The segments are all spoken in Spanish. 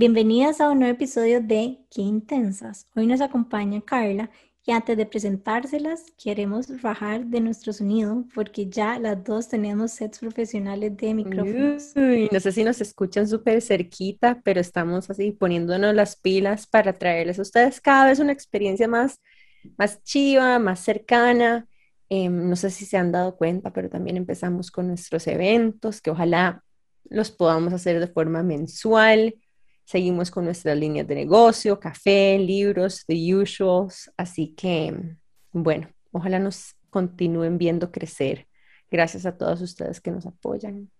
bienvenidas a un nuevo episodio de Qué Intensas. Hoy nos acompaña Carla y antes de presentárselas queremos bajar de nuestro sonido porque ya las dos tenemos sets profesionales de micrófonos. Uy, no sé si nos escuchan súper cerquita, pero estamos así poniéndonos las pilas para traerles a ustedes cada vez una experiencia más, más chiva, más cercana. Em, no sé si se han dado cuenta, pero también empezamos con nuestros eventos que ojalá los podamos hacer de forma mensual. Seguimos con nuestras líneas de negocio, café, libros, the usuals. Así que, bueno, ojalá nos continúen viendo crecer. Gracias a todos ustedes que nos apoyan.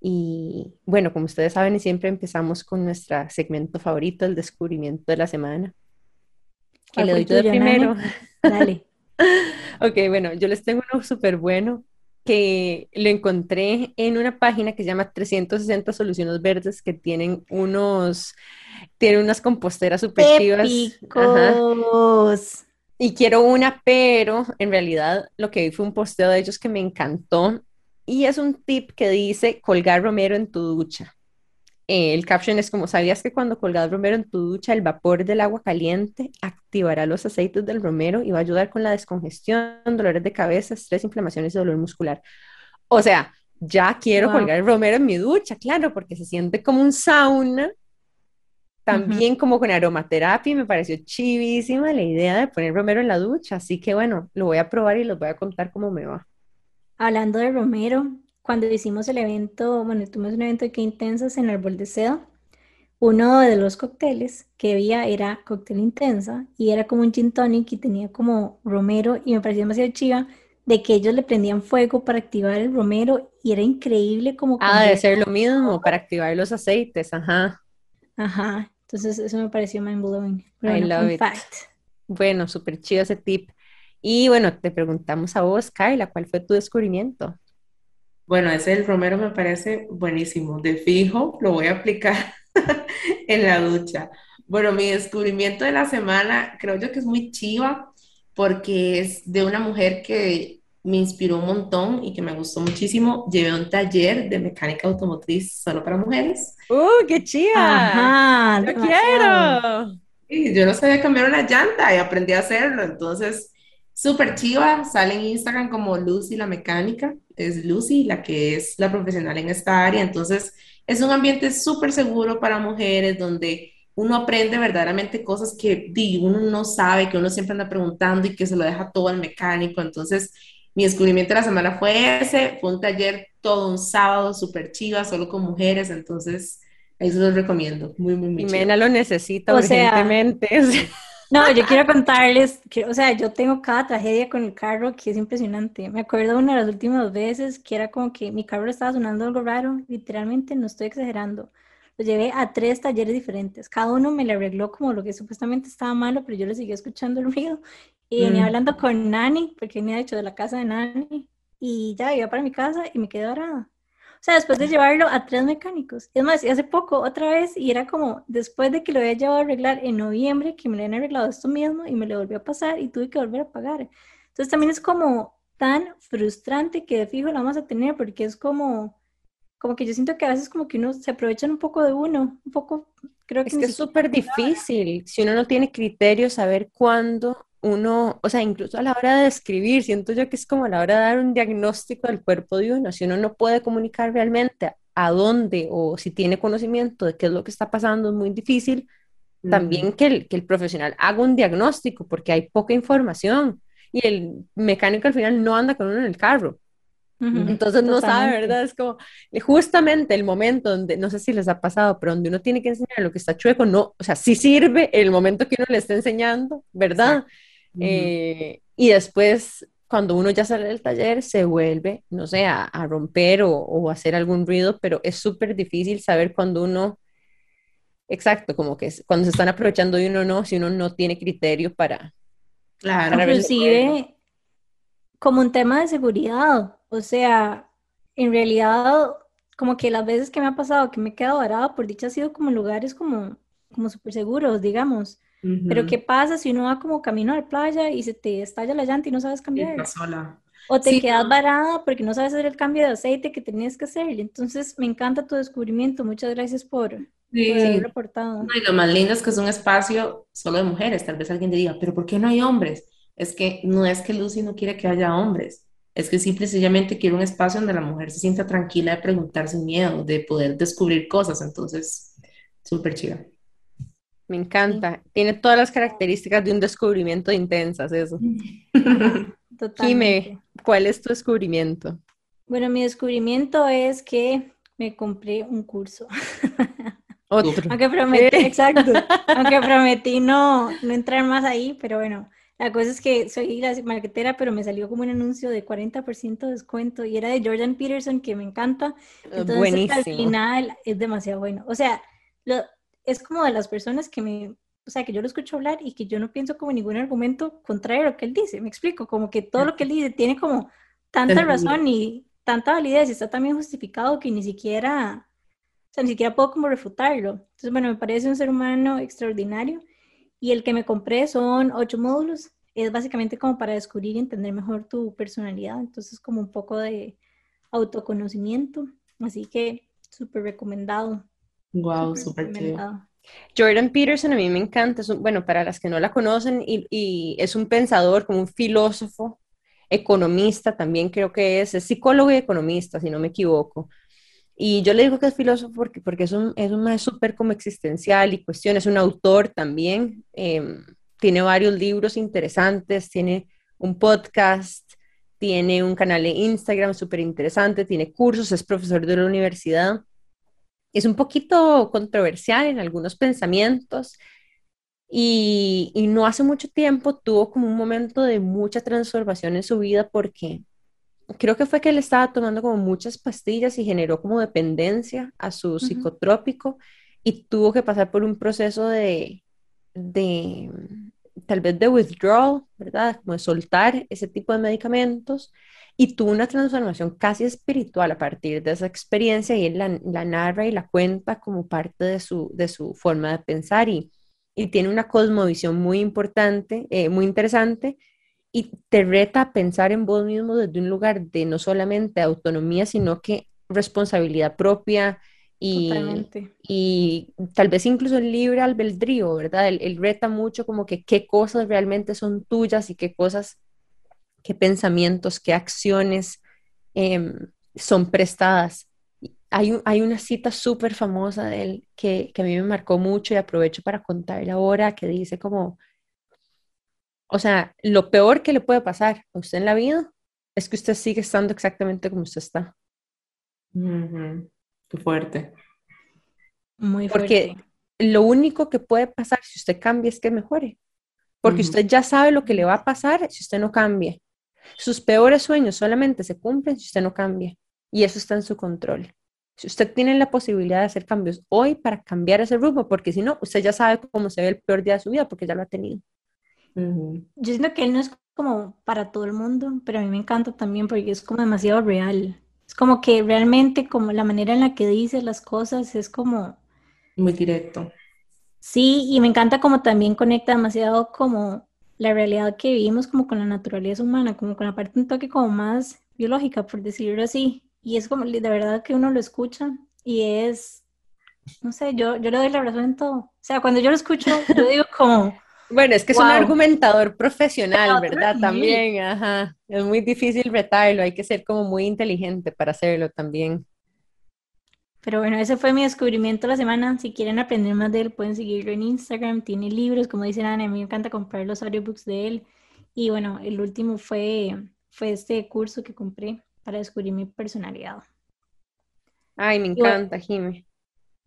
Y bueno, como ustedes saben, siempre empezamos con nuestro segmento favorito, el descubrimiento de la semana. Que le doy yo primero. Dale. ok, bueno, yo les tengo uno súper bueno que lo encontré en una página que se llama 360 Soluciones Verdes, que tienen unos, tienen unas composteras super chivas. Y quiero una, pero en realidad lo que vi fue un posteo de ellos que me encantó. Y es un tip que dice colgar romero en tu ducha. Eh, el caption es como, ¿sabías que cuando colgas romero en tu ducha, el vapor del agua caliente activará los aceites del romero y va a ayudar con la descongestión, dolores de cabeza, estrés, inflamaciones y dolor muscular? O sea, ya quiero colgar el romero en mi ducha, claro, porque se siente como un sauna, también como con aromaterapia, me pareció chivísima la idea de poner romero en la ducha, así que bueno, lo voy a probar y les voy a contar cómo me va. Hablando de romero, cuando hicimos el evento, bueno, tuvimos un evento de qué intensas en Árbol de Seda, uno de los cócteles que había era cóctel intensa y era como un gin tonic y tenía como romero y me parecía demasiado chiva de que ellos le prendían fuego para activar el romero y era increíble como... Ah, debe ser lo mismo, para activar los aceites, ajá. Ajá, entonces eso me pareció mind blowing. I love it. Bueno, súper chido ese tip. Y bueno, te preguntamos a vos, Kyla, ¿cuál fue tu descubrimiento? Bueno, ese del romero me parece buenísimo. De fijo, lo voy a aplicar en la ducha. Bueno, mi descubrimiento de la semana creo yo que es muy chiva porque es de una mujer que me inspiró un montón y que me gustó muchísimo. Llevé un taller de mecánica automotriz solo para mujeres. ¡Uh, qué chiva! ¡Ajá! ¡Lo quiero! Y yo no sabía cambiar una llanta y aprendí a hacerlo. Entonces, súper chiva. Sale en Instagram como Lucy la mecánica es Lucy, la que es la profesional en esta área. Entonces, es un ambiente súper seguro para mujeres donde uno aprende verdaderamente cosas que uno no sabe, que uno siempre anda preguntando y que se lo deja todo al mecánico. Entonces, mi descubrimiento de la semana fue ese, fue un taller todo un sábado súper chiva, solo con mujeres, entonces ahí se los recomiendo, muy, muy, muy. Mena lo necesita urgentemente. No, yo quiero contarles que, o sea, yo tengo cada tragedia con el carro que es impresionante. Me acuerdo una de las últimas veces que era como que mi carro estaba sonando algo raro, literalmente no estoy exagerando. Lo llevé a tres talleres diferentes. Cada uno me le arregló como lo que supuestamente estaba malo, pero yo le seguía escuchando el ruido. Y venía mm. hablando con Nani, porque venía de hecho de la casa de Nani. Y ya iba para mi casa y me quedé varada. O sea, después de llevarlo a tres mecánicos. Es más, hace poco, otra vez, y era como después de que lo había llevado a arreglar en noviembre, que me lo habían arreglado esto mismo y me lo volvió a pasar y tuve que volver a pagar. Entonces también es como tan frustrante que de fijo lo vamos a tener porque es como, como que yo siento que a veces como que uno se aprovechan un poco de uno, un poco, creo que... Es que es súper difícil, si uno no tiene criterios, saber cuándo uno, o sea, incluso a la hora de escribir, siento yo que es como a la hora de dar un diagnóstico del cuerpo de uno, si uno no puede comunicar realmente a dónde o si tiene conocimiento de qué es lo que está pasando, es muy difícil también que el, que el profesional haga un diagnóstico porque hay poca información y el mecánico al final no anda con uno en el carro. Entonces no sabe, ¿verdad? Es como justamente el momento donde, no sé si les ha pasado, pero donde uno tiene que enseñar lo que está chueco, no, o sea, sí sirve el momento que uno le está enseñando, ¿verdad? Eh, y después, cuando uno ya sale del taller, se vuelve, no sé, a, romper o, o, hacer algún ruido, pero es súper difícil saber cuando uno, exacto, como que cuando se están aprovechando de uno no, si uno no tiene criterio para... Claro, inclusive como un tema de seguridad, o sea, en realidad, como que las veces que me ha pasado que me he quedado varada, por dicha ha sido como lugares como, como súper seguros, digamos. Pero ¿qué pasa si uno va como camino a la playa y se te estalla la llanta y no sabes cambiar? sola. O te quedas varada porque no sabes hacer el cambio de aceite que tenías que hacer. Entonces, me encanta tu descubrimiento. Muchas gracias por, sí. reportado. y lo más lindo es que es un espacio solo de mujeres. Tal vez alguien diga, pero ¿por qué no hay hombres? Es que no es que Lucy no quiere que haya hombres, es que simple y sencillamente quiere un espacio donde la mujer se sienta tranquila de preguntar sin miedo, de poder descubrir cosas. Entonces, súper chida. Me encanta. Tiene todas las características de un descubrimiento intensas, eso. Jime, ¿cuál es tu descubrimiento? Bueno, mi descubrimiento es que me compré un curso. Otro. Aunque prometí, exacto. Aunque prometí no, no entrar más ahí, pero bueno, la cosa es que soy la marquetera, pero me salió como un anuncio de 40% de descuento y era de Jordan Peterson, que me encanta. Entonces, Buenísimo. al final es demasiado bueno. O sea, lo, es como de las personas que me, o sea, que yo lo escucho hablar y que yo no pienso como ningún argumento contrario a lo que él dice, me explico, como que todo lo que él dice tiene como tanta razón y tanta validez y está también justificado que ni siquiera, o sea, ni siquiera puedo como refutarlo. Entonces, bueno, me parece un ser humano extraordinario y el que me compré son ocho módulos. Es básicamente como para descubrir y entender mejor tu personalidad. Entonces, como un poco de autoconocimiento. Así que súper recomendado. Wow, súper Jordan Peterson a mí me encanta. Es bueno, para las que no la conocen, y, y, es un pensador, como un filósofo, economista también creo que es. Es psicólogo y economista, si no me equivoco. Y yo le digo que es filósofo porque, porque es un, es un súper como existencial y cuestión, es un autor también, em, tiene varios libros interesantes, tiene un podcast, tiene un canal de Instagram súper interesante, tiene cursos, es profesor de la universidad. Es un poquito controversial en algunos pensamientos y, y no hace mucho tiempo tuvo como un momento de mucha transformación en su vida porque creo que fue que él estaba tomando como muchas pastillas y generó como dependencia a su psicotrópico y tuvo que pasar por un proceso de, de, tal vez de withdrawal, ¿verdad? Como de soltar ese tipo de medicamentos y tuvo una transformación casi espiritual a partir de esa experiencia y él la, narra y la cuenta como parte de su, de su forma de pensar y, y tiene una cosmovisión muy importante, eh, muy interesante y te reta a pensar en vos mismo desde un lugar de no solamente autonomía, sino que responsabilidad propia y, y tal vez incluso el libre albedrío, ¿verdad? El, reta mucho como que qué cosas realmente son tuyas y qué cosas, qué pensamientos, qué acciones em, son prestadas. Hay, hay una cita súper famosa de él que, que a mí me marcó mucho y aprovecho para contarla ahora, que dice como, o sea, lo peor que le puede pasar a usted en la vida es que usted sigue estando exactamente como usted está. Qué fuerte. Muy fuerte. Porque lo único que puede pasar si usted cambia es que mejore. Porque usted ya sabe lo que le va a pasar si usted no cambia. Sus peores sueños solamente se cumplen si usted no cambia. Y eso está en su control. Si usted tiene la posibilidad de hacer cambios hoy para cambiar ese rumbo, porque si no, usted ya sabe cómo se ve el peor día de su vida porque ya lo ha tenido. Yo siento que él no es como para todo el mundo, pero a mí me encanta también porque es como demasiado real. Es como que realmente como la manera en la que dice las cosas es como... Muy directo. Sí, y me encanta como también conecta demasiado como la realidad que vivimos como con la naturaleza humana, como con la parte un toque como más biológica, por decirlo así. Y es como de verdad que uno lo escucha y es, no sé, yo, yo le doy la razón en todo. O sea, cuando yo lo escucho, yo digo como... Bueno, es que es un argumentador profesional, ¿verdad? También, ajá. Es muy difícil retarlo, hay que ser como muy inteligente para hacerlo también. Pero bueno, ese fue mi descubrimiento de la semana. Si quieren aprender más de él, pueden seguirlo en Instagram. Tiene libros, como dice Ana, a mí me encanta comprar los audiobooks de él. Y bueno, el último fue, fue este curso que compré para descubrir mi personalidad. Ay, me encanta, Jimmy.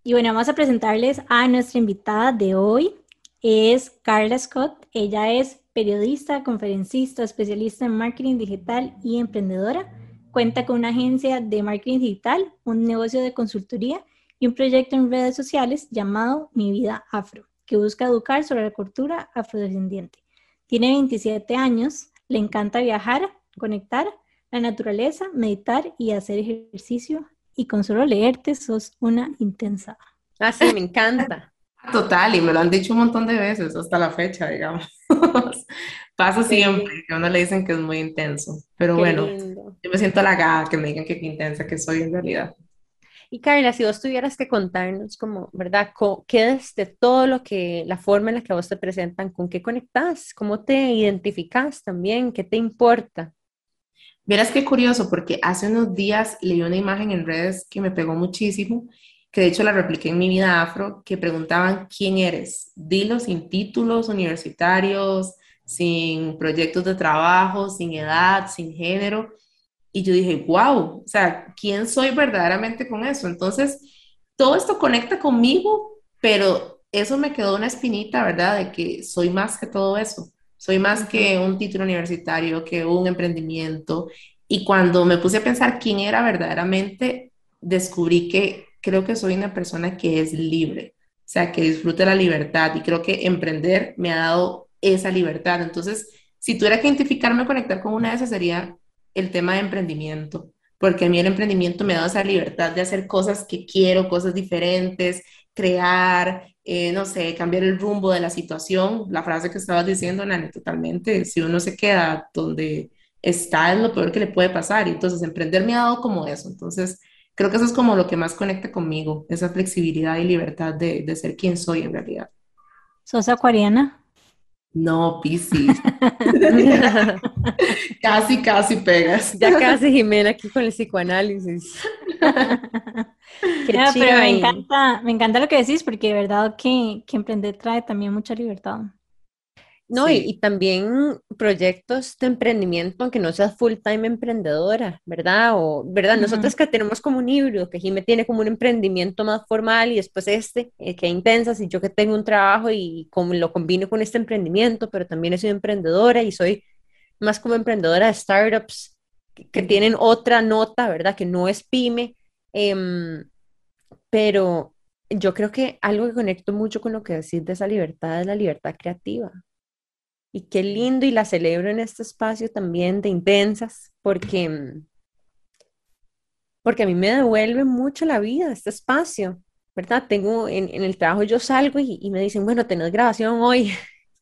Y bueno, vamos a presentarles a nuestra invitada de hoy es Carla Scott. Ella es periodista, conferencista, especialista en marketing digital y emprendedora. Cuenta con una agencia de marketing digital, un negocio de consultoría y un proyecto en redes sociales llamado Mi Vida Afro, que busca educar sobre la cultura afrodescendiente. Tiene 27 años, le encanta viajar, conectar la naturaleza, meditar y hacer ejercicio. Y con solo leerte sos una intensa. Ah, sí, me encanta. Total, y me lo han dicho un montón de veces hasta la fecha, digamos. Pasa siempre que a uno le dicen que es muy intenso, pero bueno, yo me siento halagada que me digan que qué intensa que soy en realidad. Y Carla, si vos tuvieras que contarnos como, ¿verdad? ¿Qué es de todo lo que, la forma en la que vos te presentan, con qué conectas? ¿Cómo te identificas también? ¿Qué te importa? Verás qué curioso, porque hace unos días leí una imagen en redes que me pegó muchísimo, que de hecho la repliqué en mi vida afro, que preguntaban, ¿quién eres? Dilo sin títulos universitarios, sin proyectos de trabajo, sin edad, sin género. Y yo dije, wow, o sea, ¿quién soy verdaderamente con eso? Entonces, todo esto conecta conmigo, pero eso me quedó una espinita, ¿verdad? De que soy más que todo eso. Soy más que un título universitario, que un emprendimiento. Y cuando me puse a pensar quién era verdaderamente, descubrí que creo que soy una persona que es libre, o sea, que disfruta la libertad. Y creo que emprender me ha dado esa libertad. Entonces, si tuviera que identificarme conectar con una de esas, sería el tema de emprendimiento, porque a mí el emprendimiento me dado esa libertad de hacer cosas que quiero, cosas diferentes, crear, eh, no sé, cambiar el rumbo de la situación. La frase que estabas diciendo, Nani, totalmente, si uno se queda donde está es lo peor que le puede pasar. Entonces emprender me ha dado como eso. Entonces, creo que eso es como lo que más conecta conmigo, esa flexibilidad y libertad de, de ser quien soy en realidad. ¿Sos acuariana? No, Piscis. casi, casi pegas. Ya casi Jimena aquí con el psicoanálisis. Qué pero me encanta, me encanta lo que decís porque de verdad que, que emprender trae también mucha libertad. No, y, también proyectos de emprendimiento, aunque no seas full time emprendedora, ¿verdad? O, ¿verdad? Nosotros que tenemos como un híbrido, que Jimé tiene como un emprendimiento más formal y después este, eh, que intensas, y yo que tengo un trabajo y como lo combino con este emprendimiento, pero también soy emprendedora y soy más como emprendedora de startups que, tienen otra nota, ¿verdad? Que no es pyme, em, pero yo creo que algo que conecto mucho con lo que decís de esa libertad es la libertad creativa. Y qué lindo y la celebro en este espacio también de intensas, porque, mm, porque a mí me devuelve mucho la vida este espacio, ¿verdad? Tengo en, el trabajo yo salgo y, me dicen, bueno, tenés grabación hoy.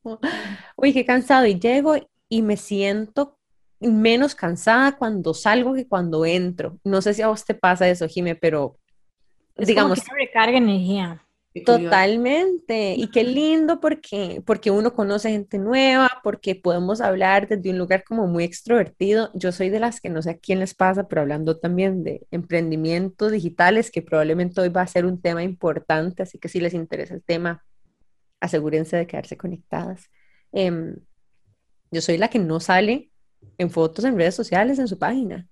Uy, qué cansado. Y llego y me siento menos cansada cuando salgo que cuando entro. No sé si a vos te pasa eso, Jime, pero digamos... Como que recarga energía. Totalmente. Y qué lindo porque, porque uno conoce gente nueva, porque podemos hablar desde un lugar como muy extrovertido. Yo soy de las que no sé a quién les pasa, pero hablando también de emprendimientos digitales, que probablemente hoy va a ser un tema importante, así que si les interesa el tema, asegúrense de quedarse conectadas. Em, yo soy la que no sale en fotos en redes sociales en su página.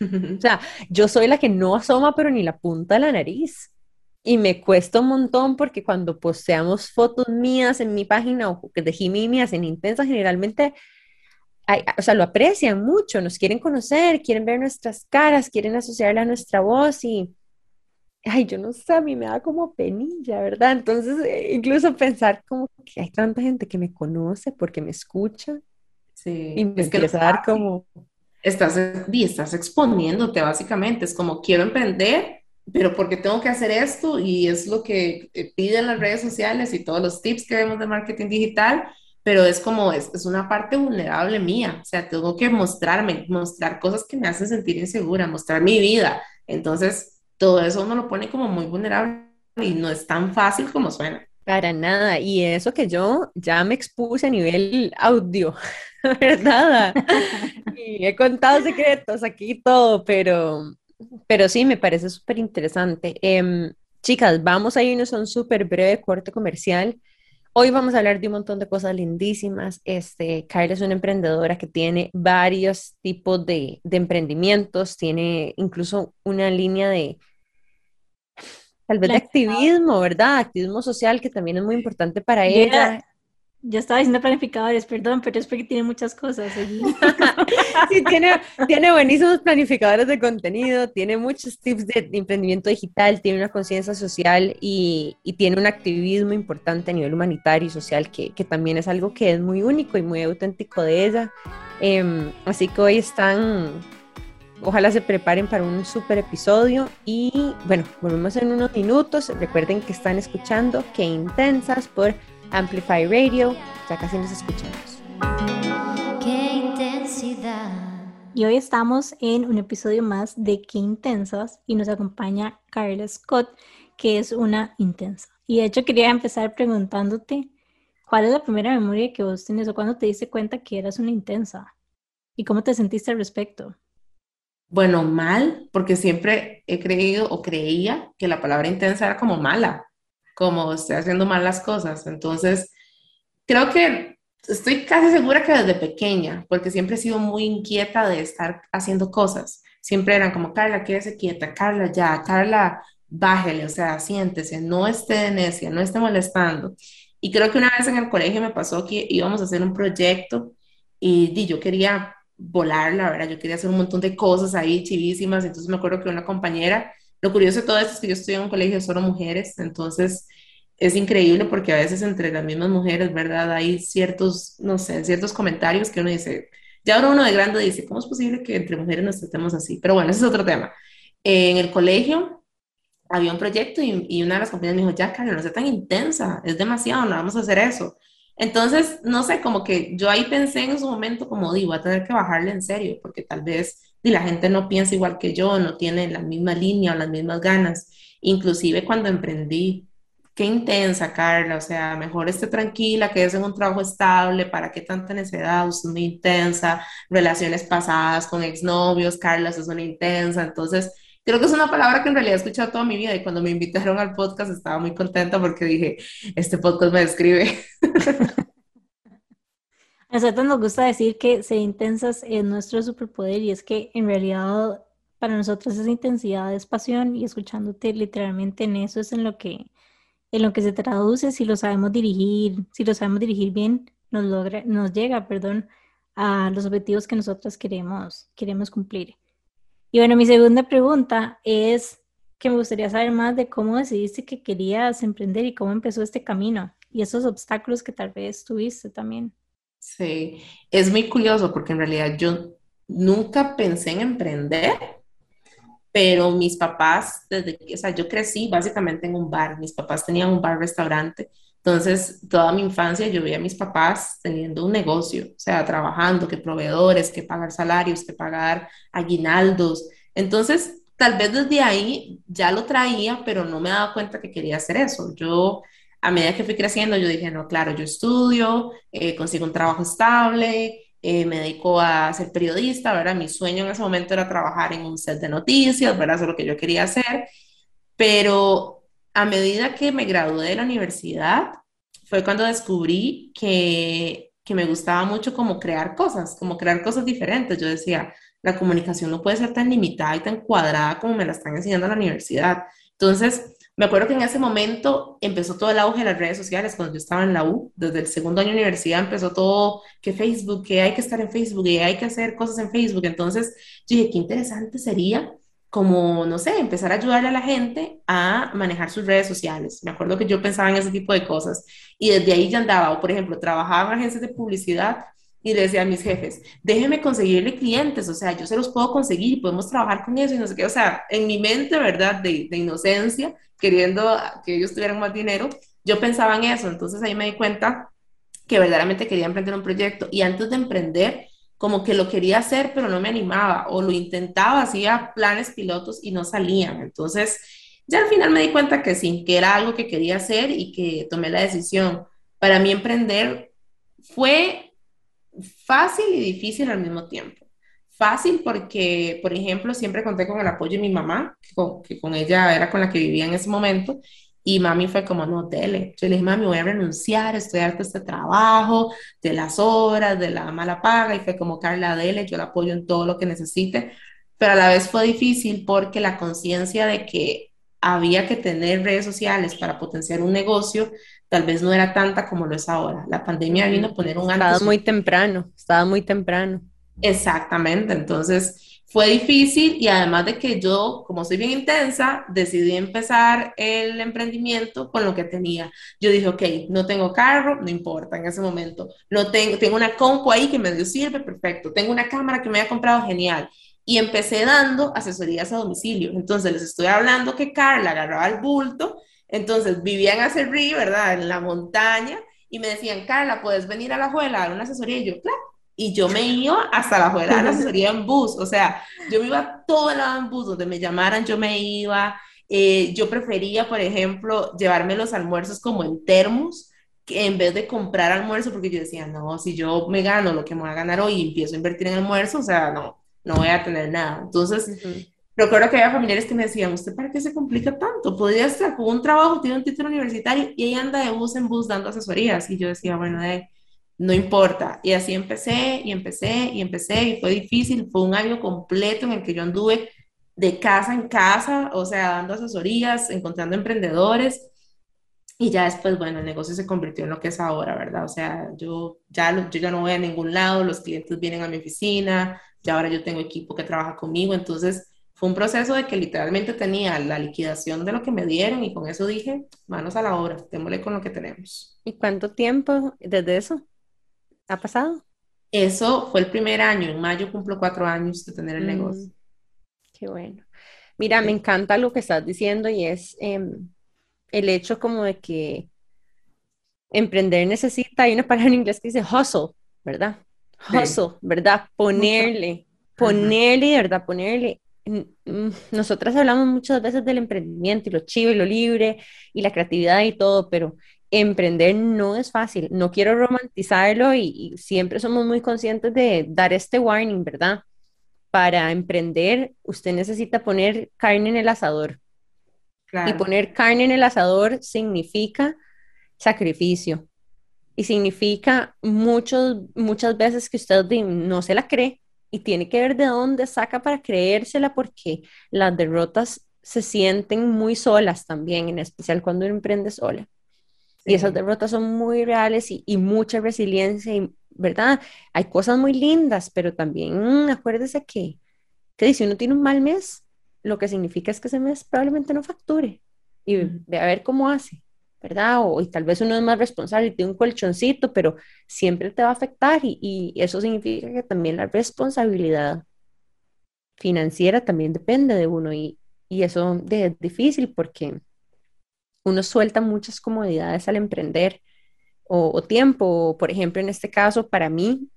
o sea, yo soy la que no asoma, pero ni la punta de la nariz y me cuesta un montón porque cuando posteamos fotos mías en mi página o de Jimmy mías en Intensa, generalmente, o sea, lo aprecian mucho, nos quieren conocer, quieren ver nuestras caras, quieren asociarla a nuestra voz y, ay, yo no sé, a mí me da como penilla, ¿verdad? Entonces, eh, incluso pensar como que hay tanta gente que me conoce porque me escucha. Sí, y me es que dar como... Estás, estás exponiéndote básicamente, es como quiero emprender pero porque tengo que hacer esto y es lo que eh, piden las redes sociales y todos los tips que vemos de marketing digital, pero es como, es, es, una parte vulnerable mía, o sea, tengo que mostrarme, mostrar cosas que me hacen sentir insegura, mostrar mi vida. Entonces, todo eso uno lo pone como muy vulnerable y no es tan fácil como suena. Para nada, y eso que yo ya me expuse a nivel audio, ¿verdad? y he contado secretos aquí y todo, pero pero sí, me parece súper interesante. Em, chicas, vamos a irnos a un súper breve corte comercial. Hoy vamos a hablar de un montón de cosas lindísimas. Este, Carla es una emprendedora que tiene varios tipos de, de emprendimientos, tiene incluso una línea de, tal vez de activismo, ¿verdad? Activismo social que también es muy importante para ella. Yo estaba diciendo planificadores, perdón, pero es porque tiene muchas cosas. sí, tiene, tiene buenísimos planificadores de contenido, tiene muchos tips de, emprendimiento digital, tiene una conciencia social y, y, tiene un activismo importante a nivel humanitario y social que, que, también es algo que es muy único y muy auténtico de ella. Em, así que hoy están, ojalá se preparen para un súper episodio y bueno, volvemos en unos minutos. Recuerden que están escuchando Qué Intensas por Amplify Radio, ya casi nos escuchamos. Qué intensidad y hoy estamos en un episodio más de Qué Intensas y nos acompaña Carla Scott, que es una intensa. Y de hecho quería empezar preguntándote, ¿cuál es la primera memoria que vos tienes o cuándo te diste cuenta que eras una intensa? ¿Y cómo te sentiste al respecto? Bueno, mal, porque siempre he creído o creía que la palabra intensa era como mala, como estoy haciendo mal las cosas. Entonces, creo que estoy casi segura que desde pequeña, porque siempre he sido muy inquieta de estar haciendo cosas. Siempre eran como, Carla, quédese quieta, Carla, ya, Carla, bájele, o sea, siéntese, no esté necia, no esté molestando. Y creo que una vez en el colegio me pasó que íbamos a hacer un proyecto y, y yo quería volar, la verdad, yo quería hacer un montón de cosas ahí chivísimas, entonces me acuerdo que una compañera, lo curioso de todo esto es que yo estoy en un colegio solo mujeres, entonces es increíble porque a veces entre las mismas mujeres, ¿verdad? Hay ciertos, no sé, ciertos comentarios que uno dice, ya ahora uno de grande dice, ¿cómo es posible que entre mujeres nos tratemos así? Pero bueno, ese es otro tema. En el colegio había un proyecto y, y una de las compañeras me dijo, ya, Carla, no sea tan intensa, es demasiado, no vamos a hacer eso. Entonces, no sé, como que yo ahí pensé en su momento como, digo, voy a tener que bajarle en serio, porque tal vez y la gente no piensa igual que yo, no tiene la misma línea o las mismas ganas. Inclusive cuando emprendí, qué intensa, Carla, o sea, mejor esté tranquila, que es en un trabajo estable, ¿para qué tanta necedad? Es muy intensa, relaciones pasadas con exnovios, Carla, eso es una intensa, entonces creo que es una palabra que en realidad he escuchado toda mi vida y cuando me invitaron al podcast estaba muy contenta porque dije, este podcast me describe. A nosotros nos gusta decir que ser intensas es nuestro superpoder y es que en realidad para nosotros esa intensidad es pasión y escuchándote literalmente en eso es en lo que en lo que se traduce si lo sabemos dirigir, si lo sabemos dirigir bien, nos logra, nos llega, perdón, a los objetivos que nosotros queremos queremos cumplir. Y bueno, mi segunda pregunta es que me gustaría saber más de cómo decidiste que querías emprender y cómo empezó este camino y esos obstáculos que tal vez tuviste también. Sí, es muy curioso porque en realidad yo nunca pensé en emprender, pero mis papás, desde que, o sea, yo crecí básicamente en un bar, mis papás tenían un bar-restaurante, entonces toda mi infancia yo veía a mis papás teniendo un negocio, o sea, trabajando, que proveedores, que pagar salarios, que pagar aguinaldos, entonces tal vez desde ahí ya lo traía, pero no me daba cuenta que quería hacer eso. Yo a medida que fui creciendo, yo dije, no, claro, yo estudio, eh, consigo un trabajo estable, eh, me dedico a ser periodista, ¿verdad? Mi sueño en ese momento era trabajar en un set de noticias, ¿verdad? Eso es lo que yo quería hacer. Pero a medida que me gradué de la universidad, fue cuando descubrí que, que me gustaba mucho como crear cosas, como crear cosas diferentes. Yo decía, la comunicación no puede ser tan limitada y tan cuadrada como me la están enseñando en la universidad. Entonces, me acuerdo que en ese momento empezó todo el auge de las redes sociales cuando yo estaba en la U, desde el segundo año de universidad empezó todo, que Facebook, que hay que estar en Facebook, que hay que hacer cosas en Facebook. Entonces, yo dije, qué interesante sería como, no sé, empezar a ayudarle a la gente a manejar sus redes sociales. Me acuerdo que yo pensaba en ese tipo de cosas y desde ahí ya andaba, o por ejemplo, trabajaba en agencias de publicidad y le decía a mis jefes, déjenme conseguirle clientes, o sea, yo se los puedo conseguir podemos trabajar con eso y no sé qué, o sea, en mi mente, ¿verdad? De, de inocencia, queriendo que ellos tuvieran más dinero, yo pensaba en eso, entonces ahí me di cuenta que verdaderamente quería emprender un proyecto y antes de emprender, como que lo quería hacer, pero no me animaba o lo intentaba, hacía planes pilotos y no salían, entonces ya al final me di cuenta que sí, que era algo que quería hacer y que tomé la decisión. Para mí emprender fue fácil y difícil al mismo tiempo. Fácil porque, por ejemplo, siempre conté con el apoyo de mi mamá, que con, ella era con la que vivía en ese momento, y mami fue como, no, dele. Yo le dije, mami, voy a renunciar, estoy harto de este trabajo, de las horas, de la mala paga. Y fue como, Carla, dele, yo la apoyo en todo lo que necesite. Pero a la vez fue difícil porque la conciencia de que había que tener redes sociales para potenciar un negocio tal vez no era tanta como lo es ahora. La pandemia vino a poner un Estaba muy temprano, estaba muy temprano. Exactamente, entonces fue difícil y además de que yo, como soy bien intensa, decidí empezar el emprendimiento con lo que tenía. Yo dije, ok, no tengo carro, no importa en ese momento. No tengo, tengo una compu ahí que me dio sirve, perfecto. Tengo una cámara que me había comprado, genial. Y empecé dando asesorías a domicilio. Entonces les estoy hablando que Carla agarraba el bulto entonces vivían a Acerrí, ¿verdad? En la montaña, y me decían, Carla, ¿puedes venir a la juela a dar una asesoría? Y yo, claro. y yo me iba hasta la afuera de la asesoría en bus, o sea, yo me iba todo el lado en bus, donde me llamaran yo me iba, eh, yo prefería, por ejemplo, llevarme los almuerzos como en termos, que en vez de comprar almuerzo, porque yo decía, no, si yo me gano lo que me voy a ganar hoy y empiezo a invertir en almuerzo, o sea, no, no voy a tener nada. Entonces, recuerdo que había familiares que me decían, ¿usted para qué se complica tanto? Podría estar con un trabajo, tiene un título universitario y ella anda de bus en bus dando asesorías. Y yo decía, bueno, no importa. Y así empecé y empecé y empecé y fue difícil. Fue un año completo en el que yo anduve de casa en casa, o sea, dando asesorías, encontrando emprendedores. Y ya después, bueno, el negocio se convirtió en lo que es ahora, ¿verdad? O sea, yo ya, yo ya no voy a ningún lado, los clientes vienen a mi oficina, ya ahora yo tengo equipo que trabaja conmigo, entonces fue un proceso de que literalmente tenía la liquidación de lo que me dieron y con eso dije, manos a la obra, démosle con lo que tenemos. ¿Y cuánto tiempo desde eso? ¿Ha pasado? Eso fue el primer año, en mayo cumplo cuatro años de tener el mm, negocio. Qué bueno. Mira, me encanta lo que estás diciendo y es em, el hecho como de que emprender necesita, hay una palabra en inglés que dice hustle, ¿verdad? Hustle, ¿verdad? Ponerle, ponerle, ¿verdad? Ponerle. Nosotras hablamos muchas veces del emprendimiento y lo chivo y lo libre y la creatividad y todo, pero emprender no es fácil. No quiero romantizarlo y, siempre somos muy conscientes de dar este warning, ¿verdad? Para emprender, usted necesita poner carne en el asador. Y poner carne en el asador significa sacrificio. Y significa muchos, muchas veces que usted no se la cree y tiene que ver de dónde saca para creérsela porque las derrotas se sienten muy solas también, en especial cuando uno emprende sola. Y esas derrotas son muy reales y, mucha resiliencia, y, ¿verdad? Hay cosas muy lindas, pero también acuérdese que, que si uno tiene un mal mes, lo que significa es que ese mes probablemente no facture. Y ve a ver cómo hace, ¿verdad? O y tal vez uno es más responsable y tiene un colchoncito, pero siempre te va a afectar y, y eso significa que también la responsabilidad financiera también depende de uno y, y eso es difícil porque uno suelta muchas comodidades al emprender o, tiempo. Por ejemplo, en este caso, para mí,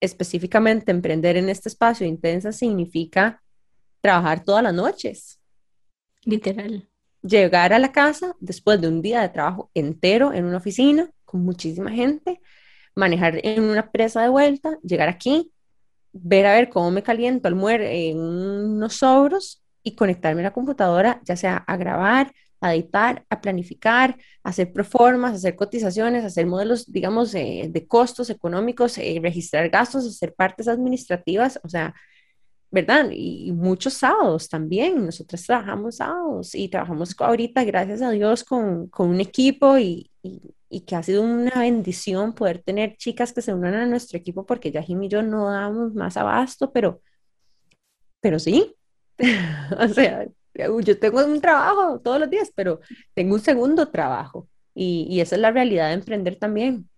específicamente emprender en este espacio intensa significa trabajar todas las noches. Literal. Llegar a la casa después de un día de trabajo entero en una oficina con muchísima gente, manejar en una presa de vuelta, llegar aquí, ver a ver cómo me caliento almuerzo en unos sobros y conectarme a la computadora, ya sea a grabar, a editar, a planificar, a hacer proformas, a hacer cotizaciones, hacer modelos, digamos, de costos económicos, eh, registrar gastos, hacer partes administrativas, o sea, ¿verdad? Y, muchos sábados también. Nosotros trabajamos sábados y trabajamos ahorita, gracias a Dios, con, con un equipo y, y, que ha sido una bendición poder tener chicas que se unan a nuestro equipo porque ya Jim y yo no damos más abasto, pero, pero sí. o sea, yo tengo un trabajo todos los días, pero tengo un segundo trabajo y, y esa es la realidad de emprender también.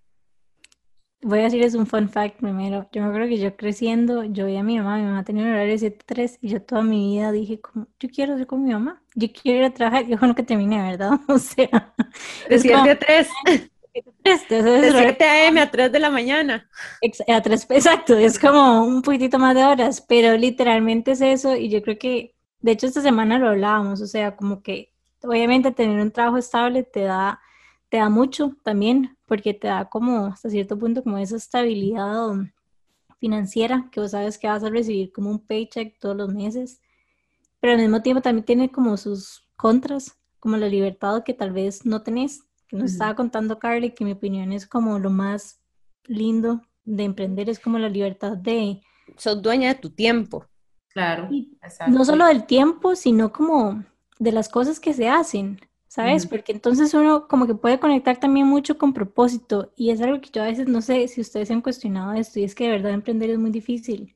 Voy a decirles un fun fact primero. Yo me acuerdo que yo creciendo, yo veía a mi mamá, mi mamá tenía un horario de 7-3 y yo toda mi vida dije como, yo quiero ser con mi mamá, yo quiero ir a trabajar, yo con lo que terminé, ¿verdad? O sea, de 7 a 3. De 7 a.m. a 3 de la mañana. A 3, exacto, es como un poquitito más de horas, pero literalmente es eso y yo creo que de hecho, esta semana lo hablábamos, o sea, como que obviamente tener un trabajo estable te da, te da mucho también, porque te da como hasta cierto punto como esa estabilidad financiera, que vos sabes que vas a recibir como un paycheck todos los meses, pero al mismo tiempo también tiene como sus contras, como la libertad que tal vez no tenés, que nos estaba contando Carly, que mi opinión es como lo más lindo de emprender, es como la libertad de... Sos dueña de tu tiempo. Claro. no solo del tiempo, sino como de las cosas que se hacen, ¿sabes? Porque entonces uno como que puede conectar también mucho con propósito y es algo que yo a veces no sé si ustedes se han cuestionado esto y es que de verdad emprender es muy difícil.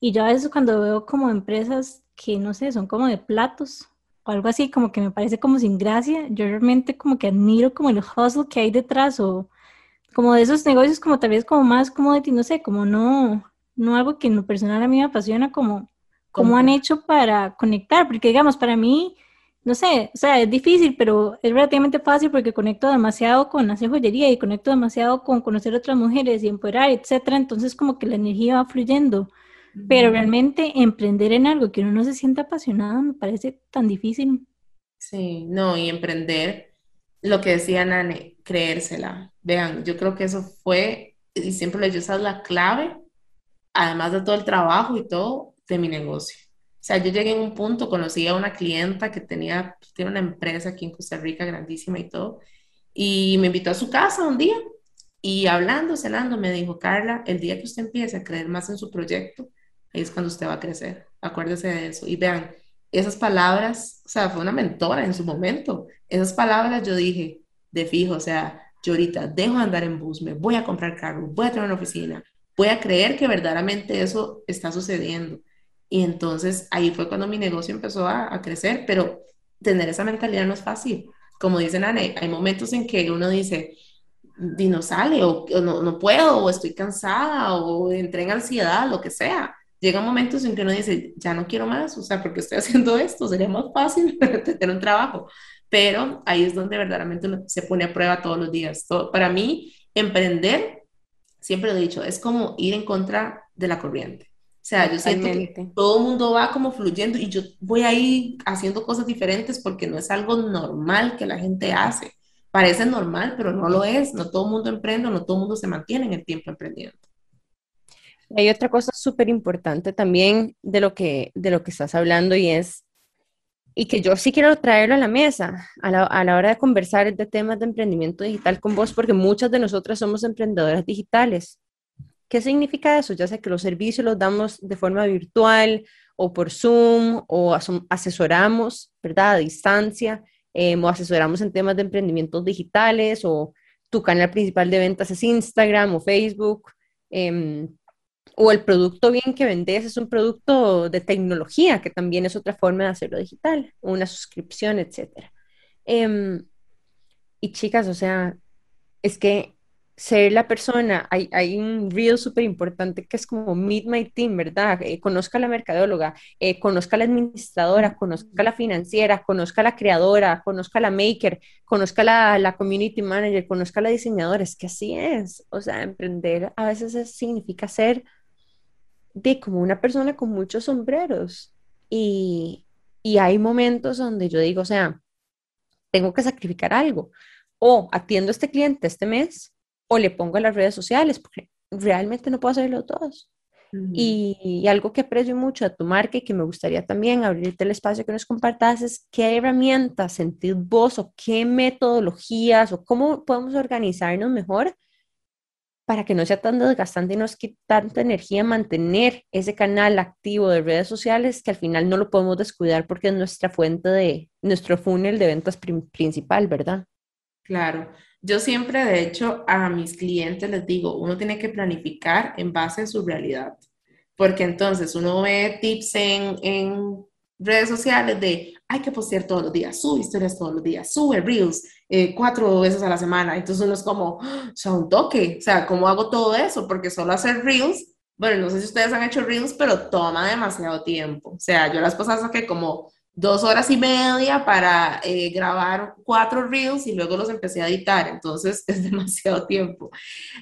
Y yo a veces cuando veo como empresas que no sé, son como de platos o algo así, como que me parece como sin gracia, yo realmente como que admiro como el hustle que hay detrás o como de esos negocios como tal vez como más como de ti, no sé, como no, no algo que en lo personal a mí me apasiona como cómo han hecho para conectar, porque digamos, para mí no sé, o sea, es difícil, pero es relativamente fácil porque conecto demasiado con hacer joyería y conecto demasiado con conocer otras mujeres y empoderar, etcétera. Entonces, como que la energía va fluyendo. Pero realmente emprender en algo que uno no se sienta apasionado me parece tan difícil. Sí, no, y emprender, lo que decía Nane, creérsela. Vean, yo creo que eso fue, y siempre le esa es la clave, además de todo el trabajo y todo, de mi negocio. Sea, yo llegué en un punto, conocí a una clienta que tenía, tiene una empresa aquí en Costa Rica grandísima y todo, y me invitó a su casa un día y hablando, cenando, me dijo, Carla, el día que usted empiece a creer más en su proyecto, ahí es cuando usted va a crecer. Acuérdese de eso. Y vean, esas palabras, o sea, fue una mentora en su momento. Esas palabras yo dije, de fijo, o sea, yo ahorita dejo de andar en bus, me voy a comprar carro, voy a tener una oficina, voy a creer que verdaderamente eso está sucediendo. Y entonces ahí fue cuando mi negocio empezó a, crecer, pero tener esa mentalidad no es fácil. Como dicen Anne, hay momentos en que uno dice, y no sale, o, no, no, puedo, o estoy cansada, o entré en ansiedad, lo que sea. Llega momentos en que uno dice, ya no quiero más, o sea, porque estoy haciendo esto, sería más fácil tener un trabajo. Pero ahí es donde verdaderamente se pone a prueba todos los días. para mí, emprender, siempre lo he dicho, es como ir en contra de la corriente. O sea, yo siento que todo el mundo va como fluyendo y yo voy ahí haciendo cosas diferentes porque no es algo normal que la gente hace. Parece normal, pero no lo es. No todo el mundo emprende, no todo el mundo se mantiene en el tiempo emprendiendo. Hay otra cosa súper importante también de lo, que, de lo que estás hablando y es, y que yo sí quiero traerlo a la mesa a la, a la hora de conversar de temas de emprendimiento digital con vos, porque muchas de nosotras somos emprendedoras digitales ¿Qué significa eso? Ya sea que los servicios los damos de forma virtual o por Zoom o asesoramos, ¿verdad? A distancia em, o asesoramos en temas de emprendimientos digitales o tu canal principal de ventas es Instagram o Facebook. Em, o el producto bien que vendes es un producto de tecnología, que también es otra forma de hacerlo digital, una suscripción, etc. Em, y chicas, o sea, es que ser la persona, hay, hay un reel súper importante que es como Meet My Team, ¿verdad? Eh, conozca la mercadóloga, eh, conozca la administradora, conozca la financiera, conozca la creadora, conozca la maker, conozca la, la community manager, conozca a la diseñadora, es que así es, o sea, emprender a veces significa ser de como una persona con muchos sombreros. Y, y hay momentos donde yo digo, o sea, tengo que sacrificar algo. O atiendo a este cliente este mes o le pongo a las redes sociales, porque realmente no puedo hacerlo todos. y, algo que aprecio mucho de tu marca y que me gustaría también abrirte el espacio que nos compartas es qué herramientas sentís vos o qué metodologías o cómo podemos organizarnos mejor para que no sea tan desgastante y nos quite tanta energía mantener ese canal activo de redes sociales que al final no lo podemos descuidar porque es nuestra fuente de, nuestro funnel de ventas principal, ¿verdad? Claro. Yo siempre, de hecho, a mis clientes les digo, uno tiene que planificar en base a su realidad, porque entonces uno ve tips en, en redes sociales de hay que postear todos los días, sube historias todos los días, sube reels eh, cuatro veces a la semana. Entonces uno es como, ¡Ah! o sea, un toque, o sea, ¿cómo hago todo eso? Porque solo hacer reels, bueno, no sé si ustedes han hecho reels, pero toma demasiado tiempo. O sea, yo las cosas saqué como dos horas y media para eh, grabar cuatro reels y luego los empecé a editar, entonces es demasiado tiempo.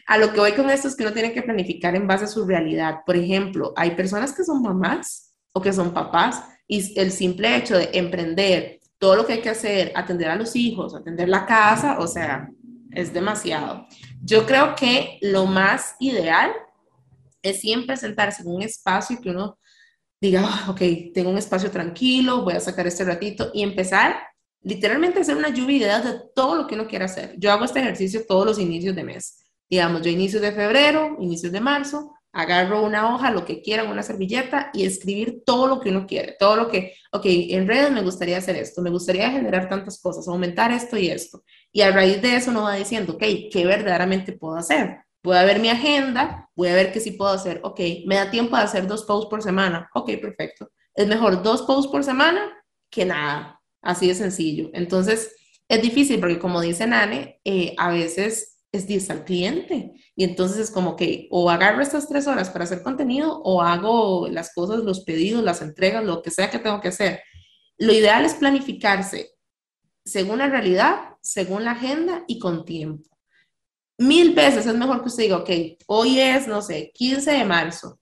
A lo que voy con esto es que uno tiene que planificar en base a su realidad. Por ejemplo, hay personas que son mamás o que son papás y el simple hecho de emprender todo lo que hay que hacer, atender a los hijos, atender la casa, o sea, es demasiado. Yo creo que lo más ideal es siempre sentarse en un espacio que uno diga, ah, ok, tengo un espacio tranquilo, voy a sacar este ratito y empezar literalmente a hacer una lluvia de ideas de todo lo que uno quiera hacer. Yo hago este ejercicio todos los inicios de mes. Digamos, yo inicio de febrero, inicios de marzo, agarro una hoja, lo que quieran, una servilleta y escribir todo lo que uno quiere, todo lo que, ok, en redes me gustaría hacer esto, me gustaría generar tantas cosas, aumentar esto y esto. Y a raíz de eso uno va diciendo, ok, ¿qué verdaderamente puedo hacer? Voy a ver mi agenda, voy a ver qué sí puedo hacer. Ok, me da tiempo de hacer dos posts por semana. Ok, perfecto. Es mejor dos posts por semana que nada. Así de sencillo. Entonces, es difícil porque como dice Nane, eh, a veces es 10 al cliente. Y entonces es como que o agarro estas tres horas para hacer contenido o hago las cosas, los pedidos, las entregas, lo que sea que tengo que hacer. Lo ideal es planificarse según la realidad, según la agenda y con tiempo. Mil veces es mejor que usted diga, ok, hoy es, no sé, 15 de marzo.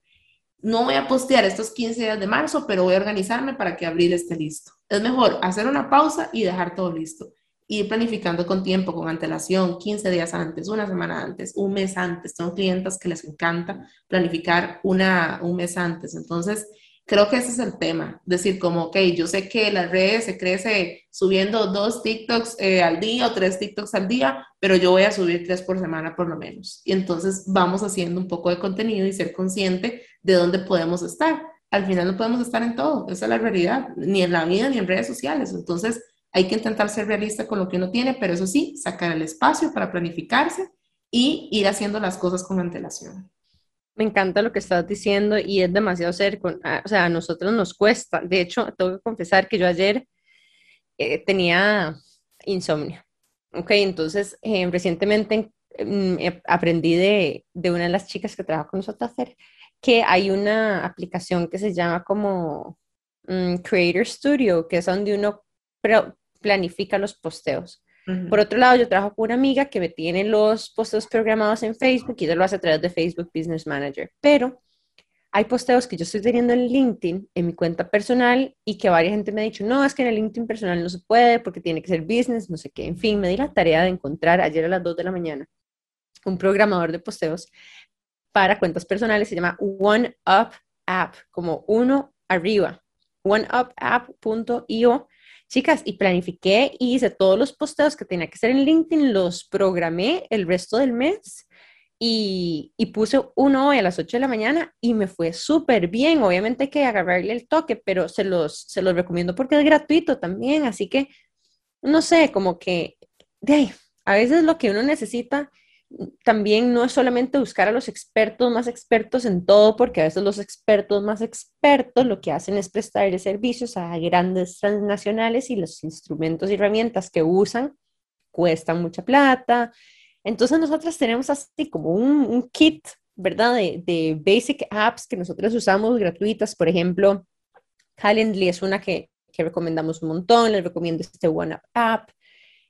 No voy a postear estos 15 días de marzo, pero voy a organizarme para que abril esté listo. Es mejor hacer una pausa y dejar todo listo. Ir planificando con tiempo, con antelación, 15 días antes, una semana antes, un mes antes. Son clientes que les encanta planificar una, un mes antes. Entonces, Creo que ese es el tema, decir como, ok, yo sé que las redes se crece subiendo dos TikToks eh, al día o tres TikToks al día, pero yo voy a subir tres por semana por lo menos. Y entonces vamos haciendo un poco de contenido y ser consciente de dónde podemos estar. Al final no podemos estar en todo, esa es la realidad, ni en la vida ni en redes sociales. Entonces hay que intentar ser realista con lo que uno tiene, pero eso sí, sacar el espacio para planificarse y ir haciendo las cosas con antelación. Me encanta lo que estás diciendo y es demasiado cerca. O sea, a nosotros nos cuesta. De hecho, tengo que confesar que yo ayer eh, tenía insomnio. Ok, entonces eh, recientemente mm, aprendí de, de, una de las chicas que trabaja con nosotros hacer que hay una aplicación que se llama como mm, Creator Studio, que es donde uno planifica los posteos. Por otro lado, yo trabajo con una amiga que me tiene los posteos programados en Facebook y ella lo hace a través de Facebook Business Manager. Pero hay posteos que yo estoy teniendo en LinkedIn, en mi cuenta personal, y que varias gente me ha dicho, no, es que en el LinkedIn personal no se puede porque tiene que ser business, no sé qué. En fin, me di la tarea de encontrar ayer a las 2 de la mañana un programador de posteos para cuentas personales, se llama One Up App, como uno arriba, oneupapp.io Chicas, y planifiqué y hice todos los posteos que tenía que hacer en LinkedIn, los programé el resto del mes y, puse uno hoy a las 8 de la mañana y me fue súper bien. Obviamente hay que agarrarle el toque, pero se los, se los recomiendo porque es gratuito también. Así que, no sé, como que de a veces lo que uno necesita también no es solamente buscar a los expertos más expertos en todo, porque a veces los expertos más expertos lo que hacen es prestarle servicios a grandes transnacionales y los instrumentos y herramientas que usan cuestan mucha plata. Entonces nosotros tenemos así como un, kit, ¿verdad? De, de, basic apps que nosotros usamos gratuitas, por ejemplo, Calendly es una que, que recomendamos un montón, les recomiendo este One App.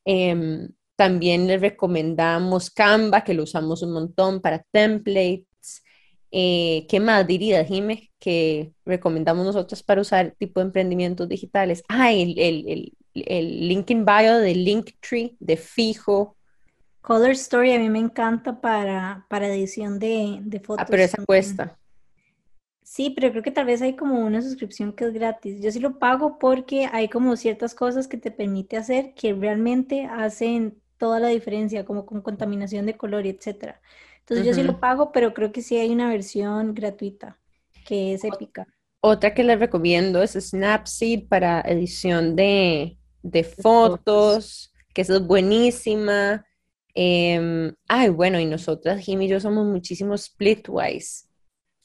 Eh, también les recomendamos Canva, que lo usamos un montón para templates. Eh, ¿Qué más diría, Jime, que recomendamos nosotros para usar tipo de emprendimientos digitales? Ah, el, el, el, link in bio de Linktree, de fijo. Color Story a mí me encanta para, para edición de, de fotos. Ah, pero esa cuesta. Sí, pero creo que tal vez hay como una suscripción que es gratis. Yo sí lo pago porque hay como ciertas cosas que te permite hacer que realmente hacen toda la diferencia, como con contaminación de color y etcétera. Entonces yo sí lo pago, pero creo que sí hay una versión gratuita que es épica. Otra que les recomiendo es Snapseed para edición de, de fotos, que es buenísima. Em, ay, bueno, y nosotras, Jimmy y yo somos muchísimos Splitwise,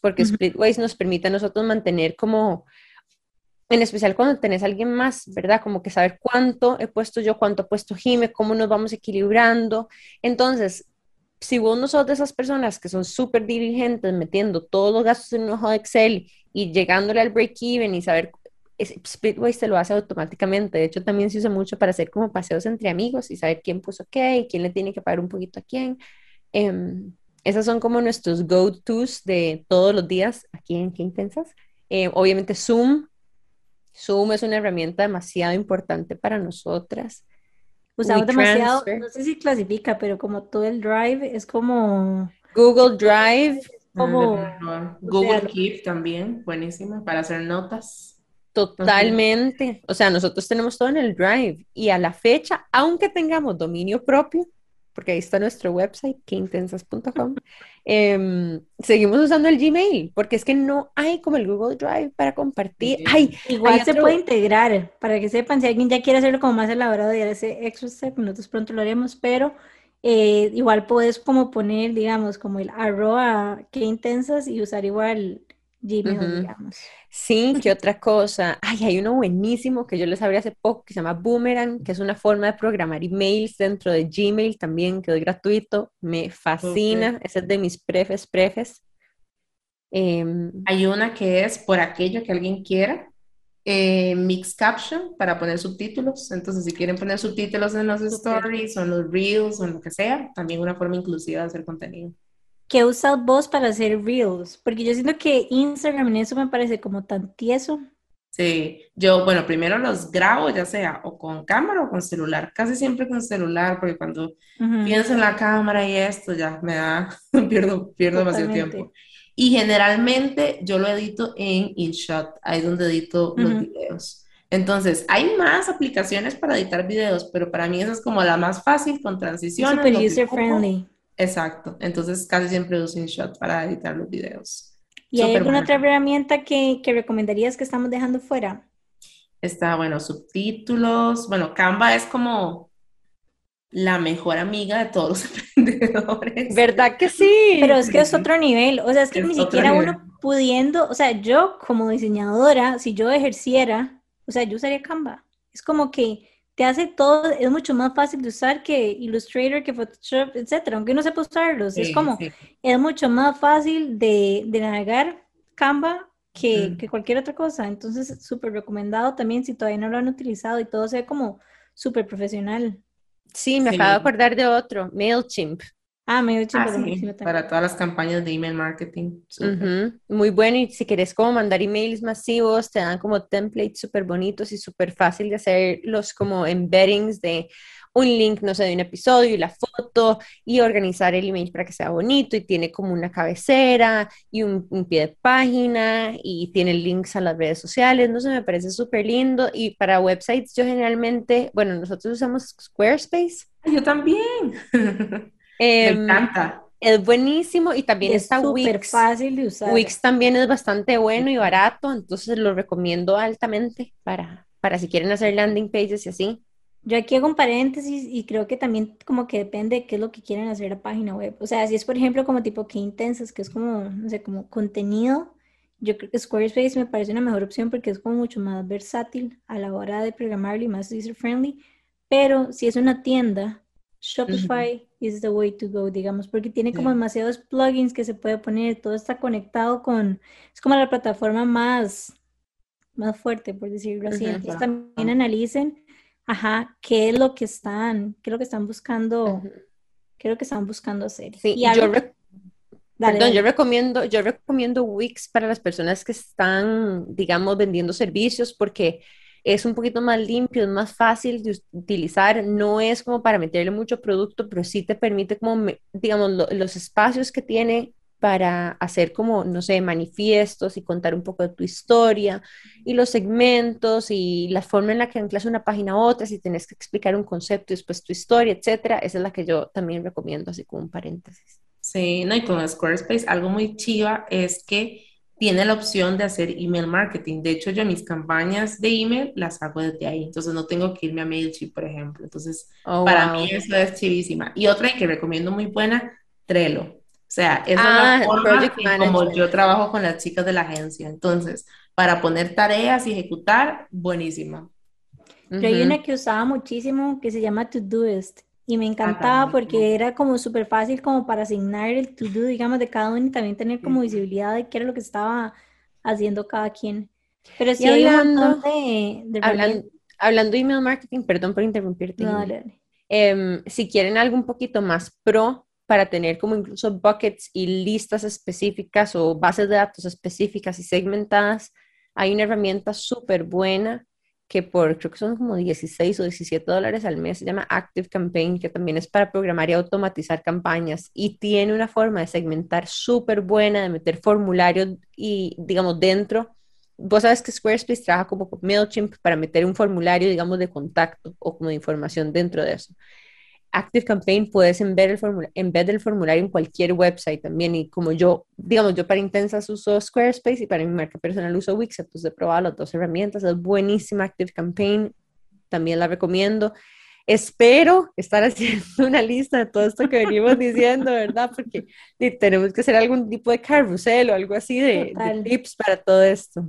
porque Splitwise nos permite a nosotros mantener como en especial cuando tenés a alguien más, ¿verdad? Como que saber cuánto he puesto yo, cuánto ha puesto Jime, cómo nos vamos equilibrando. Entonces, si vos no sos de esas personas que son súper diligentes metiendo todos los gastos en un ojo de Excel y llegándole al break-even y saber, Splitwise te lo hace automáticamente. De hecho, también se usa mucho para hacer como paseos entre amigos y saber quién puso qué y quién le tiene que pagar un poquito a quién. Eh, esas son como nuestros go-tos de todos los días aquí en ¿Qué Intensas? Eh, obviamente Zoom Zoom es una herramienta demasiado importante para nosotras. Usamos demasiado, no sé si clasifica, pero como todo el Drive es como... Google Drive. Como, Google Keep también, buenísima, para hacer notas. Totalmente. O sea, nosotros tenemos todo en el Drive y a la fecha, aunque tengamos dominio propio, porque ahí está nuestro website, queintensas.com. Em, seguimos usando el Gmail, porque es que no hay como el Google Drive para compartir. Igual se puede integrar, para que sepan, si alguien ya quiere hacerlo como más elaborado y ese extra step, nosotros pronto lo haremos, pero eh, igual puedes como poner, digamos, como el arroba que intensas y usar igual Gmail, digamos. Sí, ¿qué otra cosa? Ay, hay uno buenísimo que yo les abrí hace poco que se llama Boomerang, que es una forma de programar emails dentro de Gmail también, que es gratuito. Me fascina, ese es de mis prefes, prefes. Em, hay una que es por aquello que alguien quiera, eh, Mix Caption para poner subtítulos. Entonces, si quieren poner subtítulos en los stories o en los reels o en lo que sea, también una forma inclusiva de hacer contenido. ¿Qué usas vos para hacer reels? Porque yo siento que Instagram en eso me parece como tan tieso. Sí, yo, bueno, primero los grabo, ya sea o con cámara o con celular, casi siempre con celular, porque cuando pienso en la cámara y esto, ya me da, pierdo, pierdo demasiado tiempo. Y generalmente yo lo edito en InShot, ahí es donde edito los videos. Entonces, hay más aplicaciones para editar videos, pero para mí esa es como la más fácil con transiciones. Super user friendly. Exacto, entonces casi siempre uso InShot para editar los videos. ¿Y hay alguna otra herramienta que, que, recomendarías que estamos dejando fuera? Está, bueno, subtítulos. Bueno, Canva es como la mejor amiga de todos los emprendedores. ¿Verdad que sí? Pero es que es otro nivel. O sea, es que ni siquiera uno pudiendo, o sea, yo como diseñadora, si yo ejerciera, o sea, yo usaría Canva. Es como que te hace todo, es mucho más fácil de usar que Illustrator, que Photoshop, etcétera, aunque no sepa usarlos. es como, es mucho más fácil de, de navegar Canva que, que, cualquier otra cosa. Entonces, súper recomendado también si todavía no lo han utilizado y todo sea como súper profesional. Sí, me acabo de acordar de otro, MailChimp. Ah, MailChimp ah, para todas las campañas de email marketing. Muy bueno, y si quieres como mandar emails masivos, te dan como templates súper bonitos y súper fácil de hacer los como embeddings de un link, no sé, de un episodio y la foto y organizar el email para que sea bonito y tiene como una cabecera y un, pie de página y tiene links a las redes sociales, no sé, me parece súper lindo y para websites yo generalmente, bueno, nosotros usamos Squarespace. Yo también. Me em, encanta. Es buenísimo y también es está Wix. fácil de usar. Wix también es bastante bueno y barato, entonces lo recomiendo altamente para, para si quieren hacer landing pages y así. Yo aquí hago un paréntesis y creo que también como que depende de qué es lo que quieren hacer la página web. O sea, si es por ejemplo como tipo que intensas, que es como, no sé, como contenido, yo creo que Squarespace me parece una mejor opción porque es como mucho más versátil a la hora de programarlo y más user friendly. Pero si es una tienda, Shopify is the way to go, digamos, porque tiene como demasiados plugins que se puede poner, todo está conectado con, es como la plataforma más, más fuerte, por decirlo así. Entonces también analicen, ajá, qué es lo que están, qué es lo que están buscando, qué es lo que están buscando hacer. Sí, y yo, Perdón, yo recomiendo, yo recomiendo Wix para las personas que están, digamos, vendiendo servicios porque es un poquito más limpio, es más fácil de utilizar, no es como para meterle mucho producto, pero sí te permite como, digamos, los espacios que tiene para hacer como, no sé, manifiestos y contar un poco de tu historia y los segmentos y la forma en la que anclas una página a otra, si tienes que explicar un concepto y después tu historia, etcétera, esa es la que yo también recomiendo, así como un paréntesis. Sí, no, y con Squarespace algo muy chiva es que tiene la opción de hacer email marketing. De hecho, yo mis campañas de email las hago desde ahí, entonces no tengo que irme a MailChimp, por ejemplo. Entonces, oh, para mí eso es chivísima. Y otra que recomiendo muy buena, Trello. O sea, esa es la ah, forma como yo trabajo con las chicas de la agencia. Entonces, para poner tareas y ejecutar, buenísima. Yo hay una que usaba muchísimo que se llama Todoist y me encantaba porque era como súper fácil como para asignar el to-do, digamos, de cada uno y también tener como visibilidad de qué era lo que estaba haciendo cada quien. Pero sí hay hablando, de... hablando, de email marketing, perdón por interrumpirte. Em, si quieren algo un poquito más pro para tener como incluso buckets y listas específicas o bases de datos específicas y segmentadas, hay una herramienta súper buena que por, creo que son como 16 o 17 dólares al mes, se llama Active Campaign, que también es para programar y automatizar campañas y tiene una forma de segmentar súper buena, de meter formularios y, digamos, dentro. Vos sabes que Squarespace trabaja como con MailChimp para meter un formulario, digamos, de contacto o como de información dentro de eso. Active Campaign puedes embed el, formulario, el formulario en cualquier website también y como yo, digamos, yo para intensas uso Squarespace y para mi marca personal uso Wix, entonces he probado las dos herramientas, es buenísima Active Campaign, también la recomiendo. Espero estar haciendo una lista de todo esto que venimos diciendo, ¿verdad? Porque tenemos que hacer algún tipo de carrusel o algo así de, de tips para todo esto.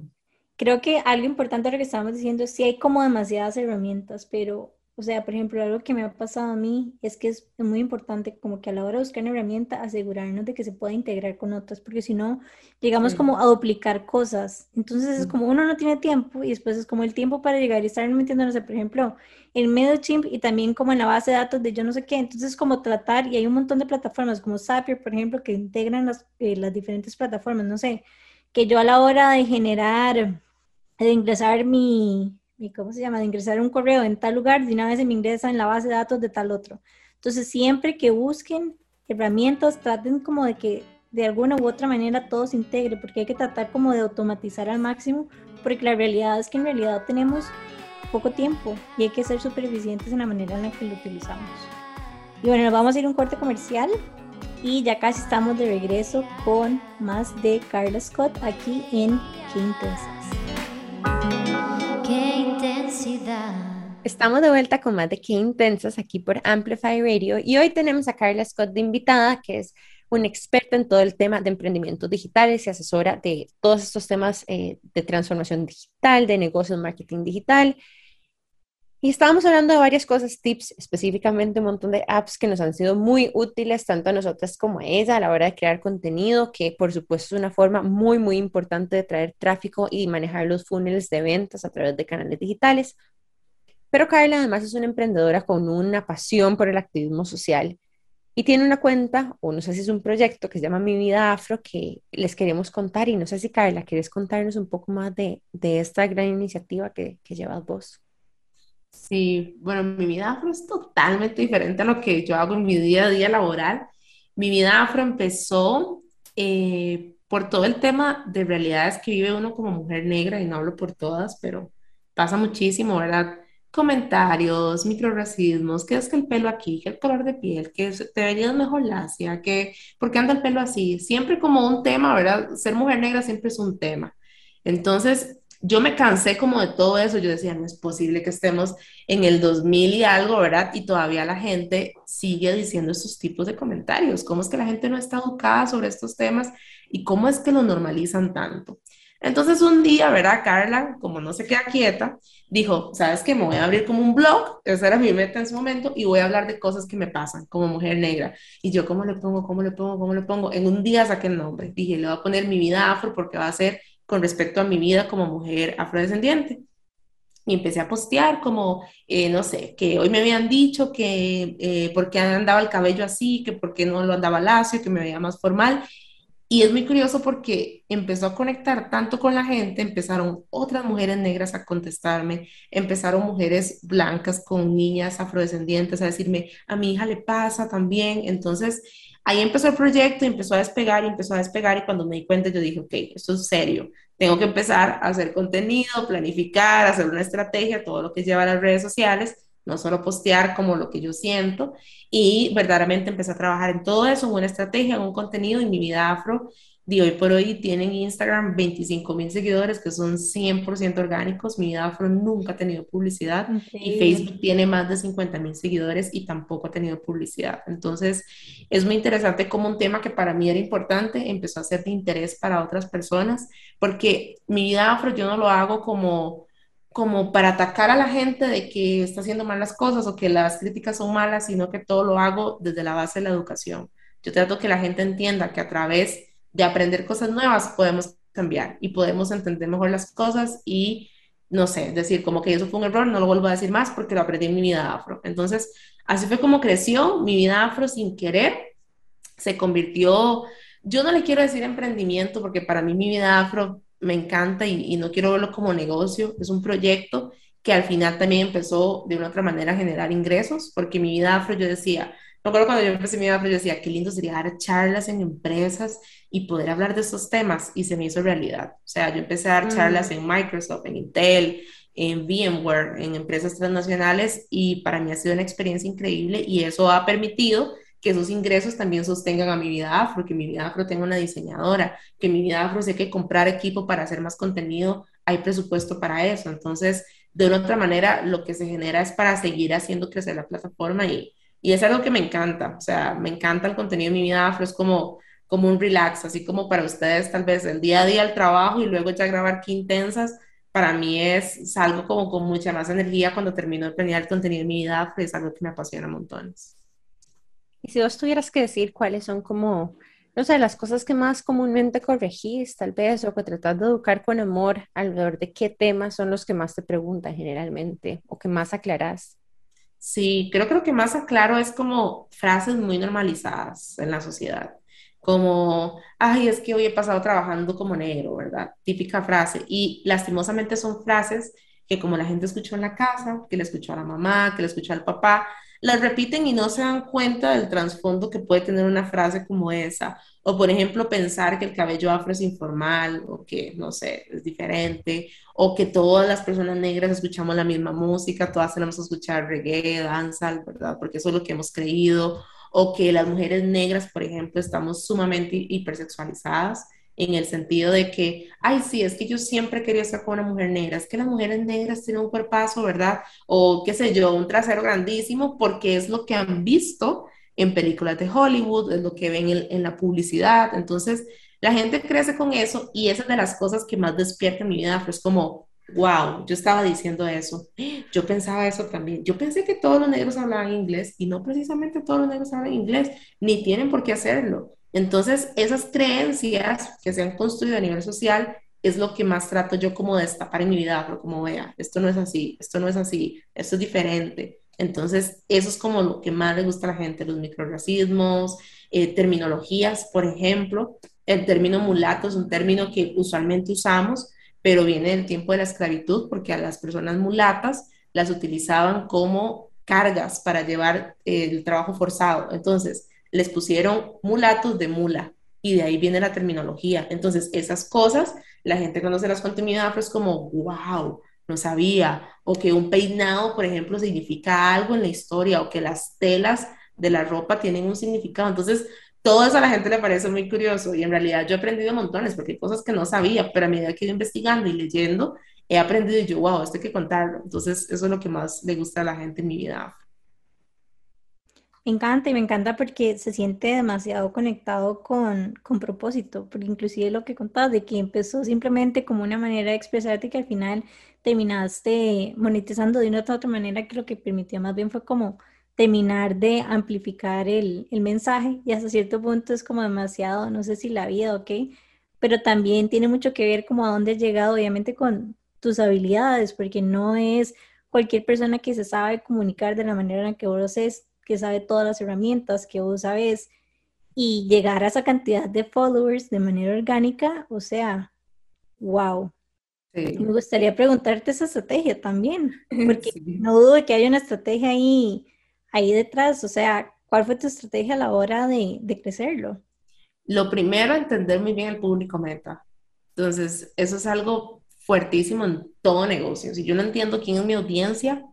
Creo que algo importante de lo que estábamos diciendo que hay como demasiadas herramientas, pero O sea, por ejemplo, algo que me ha pasado a mí es que es muy importante como que a la hora de buscar una herramienta asegurarnos de que se pueda integrar con otras, porque si no, llegamos como a duplicar cosas. Entonces es como uno no tiene tiempo y después es como el tiempo para llegar y estar metiendo, no sé, por ejemplo, en MailChimp y también como en la base de datos de yo no sé qué. Entonces como tratar, y hay un montón de plataformas como Zapier, por ejemplo, que integran las, eh, las diferentes plataformas, no sé, que yo a la hora de generar, de ingresar mi ¿y cómo se llama? De ingresar un correo en tal lugar, de una vez se me ingresa en la base de datos de tal otro. Entonces, siempre que busquen herramientas, traten como de que de alguna u otra manera todo se integre, porque hay que tratar como de automatizar al máximo, porque la realidad es que en realidad tenemos poco tiempo y hay que ser súper eficientes en la manera en la que lo utilizamos. Y bueno, nos vamos a ir a un corte comercial y ya casi estamos de regreso con más de Carla Scott aquí en Qué Estamos de vuelta con más de Qué Intensas aquí por Amplify Radio y hoy tenemos a Carla Scott de invitada, que es un experto en todo el tema de emprendimientos digitales y asesora de todos estos temas eh, de transformación digital, de negocios, marketing digital y estábamos hablando de varias cosas, tips, específicamente un montón de apps que nos han sido muy útiles tanto a nosotras como a ella a la hora de crear contenido, que por supuesto es una forma muy, muy importante de traer tráfico y manejar los funnels de ventas a través de canales digitales. Pero Carla además es una emprendedora con una pasión por el activismo social y tiene una cuenta, o no sé si es un proyecto que se llama Mi Vida Afro, que les queremos contar. Y no sé si Carla, ¿quieres contarnos un poco más de, de esta gran iniciativa que, que llevas vos? Sí, bueno, mi vida afro es totalmente diferente a lo que yo hago en mi día a día laboral. Mi vida afro empezó eh, por todo el tema de realidades que vive uno como mujer negra, y no hablo por todas, pero pasa muchísimo, ¿verdad? Comentarios, microracismos, que es que el pelo aquí, que el color de piel, que te verías mejor lacia, que por qué anda el pelo así, siempre como un tema, ¿verdad? Ser mujer negra siempre es un tema. Entonces, yo me cansé como de todo eso, yo decía, no es posible que estemos en el 2000 y algo, ¿verdad? Y todavía la gente sigue diciendo estos tipos de comentarios. ¿Cómo es que la gente no está educada sobre estos temas y cómo es que lo normalizan tanto? Entonces un día, ¿verdad? Carla, como no se queda quieta, dijo, ¿sabes qué? Me voy a abrir como un blog, esa era mi meta en ese momento, y voy a hablar de cosas que me pasan como mujer negra. Y yo, ¿cómo le pongo? ¿Cómo le pongo? ¿Cómo le pongo? En un día saqué el nombre. Dije, le voy a poner mi vida afro porque va a ser con respecto a mi vida como mujer afrodescendiente. Y empecé a postear como, eh, no sé, que hoy me habían dicho que eh, por qué andaba el cabello así, que por qué no lo andaba lacio, que me veía más formal. Y es muy curioso porque empezó a conectar tanto con la gente, empezaron otras mujeres negras a contestarme, empezaron mujeres blancas con niñas afrodescendientes a decirme, a mi hija le pasa también. Entonces, Ahí empezó el proyecto, empezó a despegar y empezó a despegar y cuando me di cuenta yo dije, ok, esto es serio, tengo que empezar a hacer contenido, planificar, hacer una estrategia, todo lo que lleva a las redes sociales, no solo postear como lo que yo siento y verdaderamente empecé a trabajar en todo eso, en una estrategia, en un contenido en mi vida afro de hoy por hoy tienen Instagram 25 mil seguidores que son 100% orgánicos. Mi vida afro nunca ha tenido publicidad y Facebook tiene más de 50 mil seguidores y tampoco ha tenido publicidad. Entonces es muy interesante como un tema que para mí era importante empezó a ser de interés para otras personas porque mi vida afro yo no lo hago como como para atacar a la gente de que está haciendo malas cosas o que las críticas son malas, sino que todo lo hago desde la base de la educación. Yo trato que la gente entienda que a través de aprender cosas nuevas, podemos cambiar y podemos entender mejor las cosas y, no sé, decir como que eso fue un error, no lo vuelvo a decir más porque lo aprendí en mi vida afro. Entonces, así fue como creció mi vida afro sin querer, se convirtió, yo no le quiero decir emprendimiento porque para mí mi vida afro me encanta y, y no quiero verlo como negocio, es un proyecto que al final también empezó de una otra manera a generar ingresos, porque mi vida afro yo decía, me acuerdo cuando yo empecé mi vida afro, yo decía, qué lindo sería dar charlas en empresas y poder hablar de estos temas y se me hizo realidad. O sea, yo empecé a dar charlas en Microsoft, en Intel, en VMware, en empresas transnacionales y para mí ha sido una experiencia increíble y eso ha permitido que esos ingresos también sostengan a mi vida afro, que mi vida afro tenga una diseñadora, que mi vida afro sé que comprar equipo para hacer más contenido, hay presupuesto para eso. Entonces, de una otra manera, lo que se genera es para seguir haciendo crecer la plataforma y, y es algo que me encanta. O sea, me encanta el contenido de mi vida afro, es como como un relax, así como para ustedes tal vez el día a día el trabajo y luego ya grabar qué intensas. para mí es, salgo como con mucha más energía cuando termino de planear el contenido de mi vida, pues es algo que me apasiona montones. Y si vos tuvieras que decir cuáles son como, no sé, las cosas que más comúnmente corregís, tal vez, o que tratas de educar con amor, alrededor de qué temas son los que más te preguntan generalmente, o que más aclarás. Sí, creo lo que más aclaro es como frases muy normalizadas en la sociedad como, ay, es que hoy he pasado trabajando como negro, ¿verdad? Típica frase. Y lastimosamente son frases que como la gente escuchó en la casa, que le escuchó a la mamá, que le escuchó al papá, las repiten y no se dan cuenta del trasfondo que puede tener una frase como esa. O por ejemplo, pensar que el cabello afro es informal o que, no sé, es diferente. O que todas las personas negras escuchamos la misma música, todas tenemos que escuchar reggae, danza, ¿verdad? Porque eso es lo que hemos creído o que las mujeres negras, por ejemplo, estamos sumamente hipersexualizadas en el sentido de que, ay, sí, es que yo siempre quería estar con una mujer negra, es que las mujeres negras tienen un cuerpazo, ¿verdad? O qué sé yo, un trasero grandísimo, porque es lo que han visto en películas de Hollywood, es lo que ven en, la publicidad. Entonces, la gente crece con eso y esa es de las cosas que más despierta en mi vida, pues como, wow, yo estaba diciendo eso, yo pensaba eso también, yo pensé que todos los negros hablaban inglés y no precisamente todos los negros hablan inglés, ni tienen por qué hacerlo. Entonces, esas creencias que se han construido a nivel social es lo que más trato yo como de destapar en mi vida, pero como vea, esto no es así, esto no es así, esto es diferente. Entonces, eso es como lo que más le gusta a la gente, los microracismos, eh, terminologías, por ejemplo, el término mulato es un término que usualmente usamos, pero viene del tiempo de la esclavitud porque a las personas mulatas las utilizaban como cargas para llevar el trabajo forzado. Entonces, les pusieron mulatos de mula y de ahí viene la terminología. Entonces, esas cosas, la gente cuando se las contenido afro es como, wow, no sabía. O que un peinado, por ejemplo, significa algo en la historia o que las telas de la ropa tienen un significado. Entonces, todo eso a la gente le parece muy curioso y en realidad yo he aprendido montones porque hay cosas que no sabía, pero a medida que he ido investigando y leyendo, he aprendido y yo, wow, esto hay que contarlo. Entonces, eso es lo que más le gusta a la gente en mi vida. Me encanta y me encanta porque se siente demasiado conectado con, con propósito, porque inclusive lo que contabas de que empezó simplemente como una manera de expresarte que al final terminaste monetizando de una u otra manera que lo que permitió más bien fue como terminar de amplificar el, mensaje y hasta cierto punto es como demasiado, no sé si la vida o qué, pero también tiene mucho que ver como a dónde has llegado, obviamente con tus habilidades, porque no es cualquier persona que se sabe comunicar de la manera en que vos es, que sabe todas las herramientas que vos sabes y llegar a esa cantidad de followers de manera orgánica, o sea, wow. Me gustaría preguntarte esa estrategia también, porque no dudo de que haya una estrategia ahí ahí detrás? O sea, ¿cuál fue tu estrategia a la hora de, de crecerlo? Lo primero, entender muy bien el público meta. Entonces, eso es algo fuertísimo en todo negocio. Si yo no entiendo quién es mi audiencia,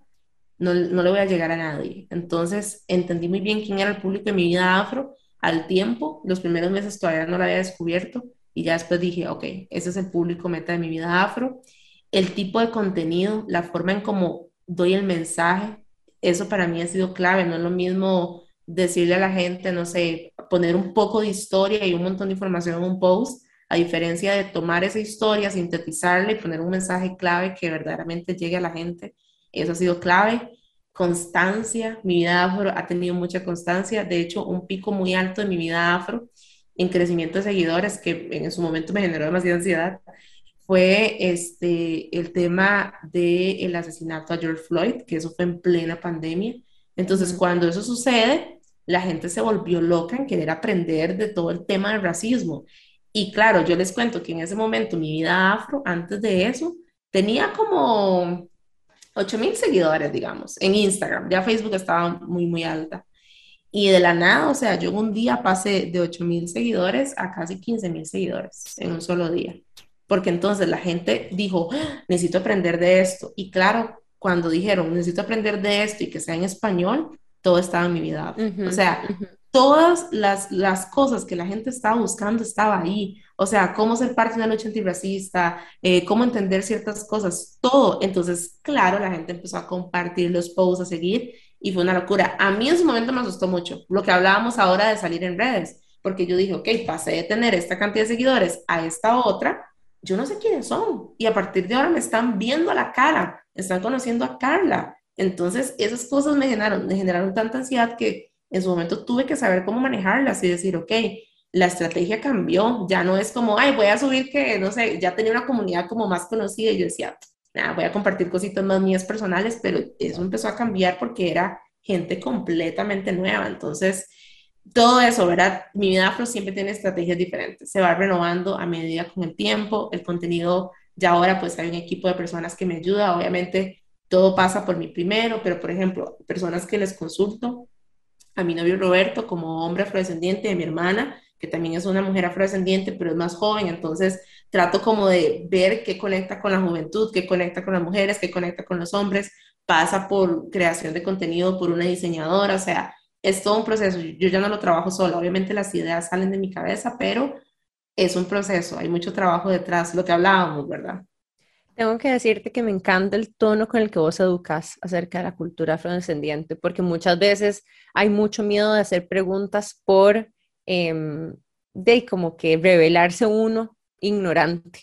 no, no, le voy a llegar a nadie. Entonces, entendí muy bien quién era el público de mi vida afro al tiempo. Los primeros meses todavía no lo había descubierto y ya después dije, ok, ese es el público meta de mi vida afro. El tipo de contenido, la forma en cómo doy el mensaje, eso para mí ha sido clave, no es lo mismo decirle a la gente, no sé, poner un poco de historia y un montón de información en un post, a diferencia de tomar esa historia, sintetizarla y poner un mensaje clave que verdaderamente llegue a la gente. Eso ha sido clave. Constancia, mi vida afro ha tenido mucha constancia, de hecho, un pico muy alto de mi vida afro en crecimiento de seguidores que en su momento me generó demasiada ansiedad fue este, el tema del asesinato a George Floyd, que eso fue en plena pandemia. Entonces, cuando eso sucede, la gente se volvió loca en querer aprender de todo el tema del racismo. Y claro, yo les cuento que en ese momento mi vida afro, antes de eso, tenía como 8 mil seguidores, digamos, en Instagram. Ya Facebook estaba muy, muy alta. Y de la nada, o sea, yo un día pasé de 8 mil seguidores a casi 15 mil seguidores en un solo día porque entonces la gente dijo, ah, necesito aprender de esto. Y claro, cuando dijeron, necesito aprender de esto y que sea en español, todo estaba en mi vida. o sea, todas las, las, cosas que la gente estaba buscando estaba ahí. O sea, cómo ser parte de una lucha antirracista, eh, cómo entender ciertas cosas, todo. Entonces, claro, la gente empezó a compartir los posts, a seguir, y fue una locura. A mí en su momento me asustó mucho lo que hablábamos ahora de salir en redes, porque yo dije, ok, pasé de tener esta cantidad de seguidores a esta otra, yo no sé quiénes son. Y a partir de ahora me están viendo a la cara, están conociendo a Carla. Entonces, esas cosas me generaron, me generaron tanta ansiedad que en su momento tuve que saber cómo manejarlas y decir, ok, la estrategia cambió, ya no es como, ay, voy a subir que, no sé, ya tenía una comunidad como más conocida y yo decía, voy a compartir cositas más mías personales, pero eso empezó a cambiar porque era gente completamente nueva. Entonces, todo eso, ¿verdad? Mi vida afro siempre tiene estrategias diferentes, se va renovando a medida con el tiempo, el contenido, ya ahora pues hay un equipo de personas que me ayuda, obviamente todo pasa por mí primero, pero por ejemplo, personas que les consulto, a mi novio Roberto como hombre afrodescendiente, de mi hermana, que también es una mujer afrodescendiente, pero es más joven, entonces trato como de ver qué conecta con la juventud, qué conecta con las mujeres, qué conecta con los hombres, pasa por creación de contenido por una diseñadora, o sea, es todo un proceso. Yo ya no lo trabajo sola, obviamente las ideas salen de mi cabeza, pero es un proceso, hay mucho trabajo detrás, lo que hablábamos, ¿verdad? Tengo que decirte que me encanta el tono con el que vos educas acerca de la cultura afrodescendiente, porque muchas veces hay mucho miedo de hacer preguntas por, em, de como que revelarse uno ignorante.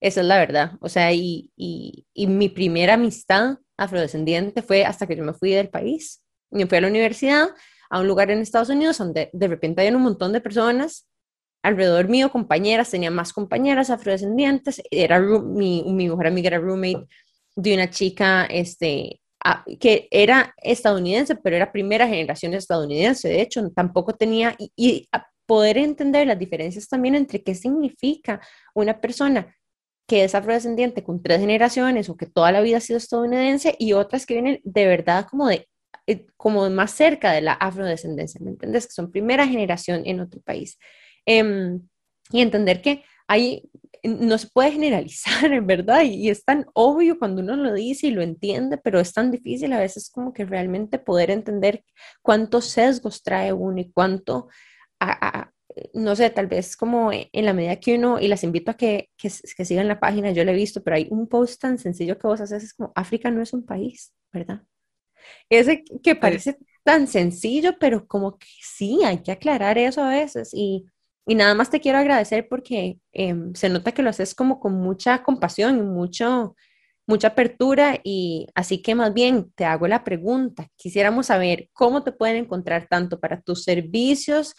Esa es la verdad. O sea, y, y, y mi primera amistad afrodescendiente fue hasta que yo me fui del país. Me fui a la universidad, a un lugar en Estados Unidos donde de repente hay un montón de personas alrededor mío, compañeras, tenía más compañeras afrodescendientes, era mi, mi mejor amiga era roommate de una chica este, que era estadounidense, pero era primera generación estadounidense, de hecho, tampoco tenía, y, y poder entender las diferencias también entre qué significa una persona que es afrodescendiente con tres generaciones o que toda la vida ha sido estadounidense y otras que vienen de verdad como de eh, como más cerca de la afrodescendencia, ¿me entiendes? Que son primera generación en otro país. Em, y entender que hay, no se puede generalizar, ¿verdad? Y, y, es tan obvio cuando uno lo dice y lo entiende, pero es tan difícil a veces como que realmente poder entender cuántos sesgos trae uno y cuánto, a, no sé, tal vez como en la medida que uno, y las invito a que, que, que sigan la página, yo lo he visto, pero hay un post tan sencillo que vos haces, es como, África no es un país, ¿verdad? Ese que parece tan sencillo, pero como que sí, hay que aclarar eso a veces. Y, y nada más te quiero agradecer porque eh, se nota que lo haces como con mucha compasión y mucho, mucha apertura. Y así que más bien te hago la pregunta. Quisiéramos saber cómo te pueden encontrar tanto para tus servicios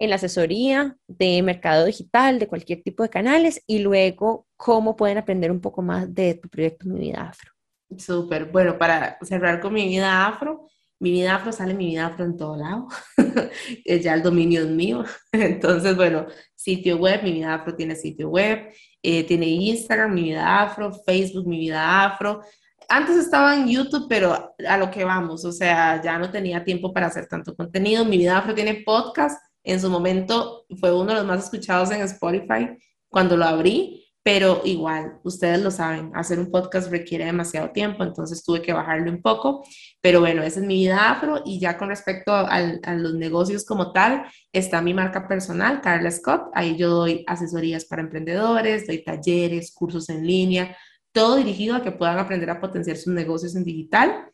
en la asesoría de mercado digital, de cualquier tipo de canales, y luego cómo pueden aprender un poco más de tu proyecto Mi Vida Afro. Súper. Bueno, para cerrar con Mi Vida Afro, mi vida afro sale mi vida afro en todo lado. ya el dominio es mío. Entonces, bueno, sitio web, mi vida afro tiene sitio web, eh, tiene Instagram, mi vida afro, Facebook, mi vida afro. Antes estaba en YouTube, pero a lo que vamos, o sea, ya no tenía tiempo para hacer tanto contenido. Mi vida afro tiene podcast. En su momento fue uno de los más escuchados en Spotify cuando lo abrí pero igual, ustedes lo saben, hacer un podcast requiere demasiado tiempo, entonces tuve que bajarlo un poco, pero bueno, esa es mi vida afro y ya con respecto a los negocios como tal, está mi marca personal, Carla Scott, ahí yo doy asesorías para emprendedores, doy talleres, cursos en línea, todo dirigido a que puedan aprender a potenciar sus negocios en digital.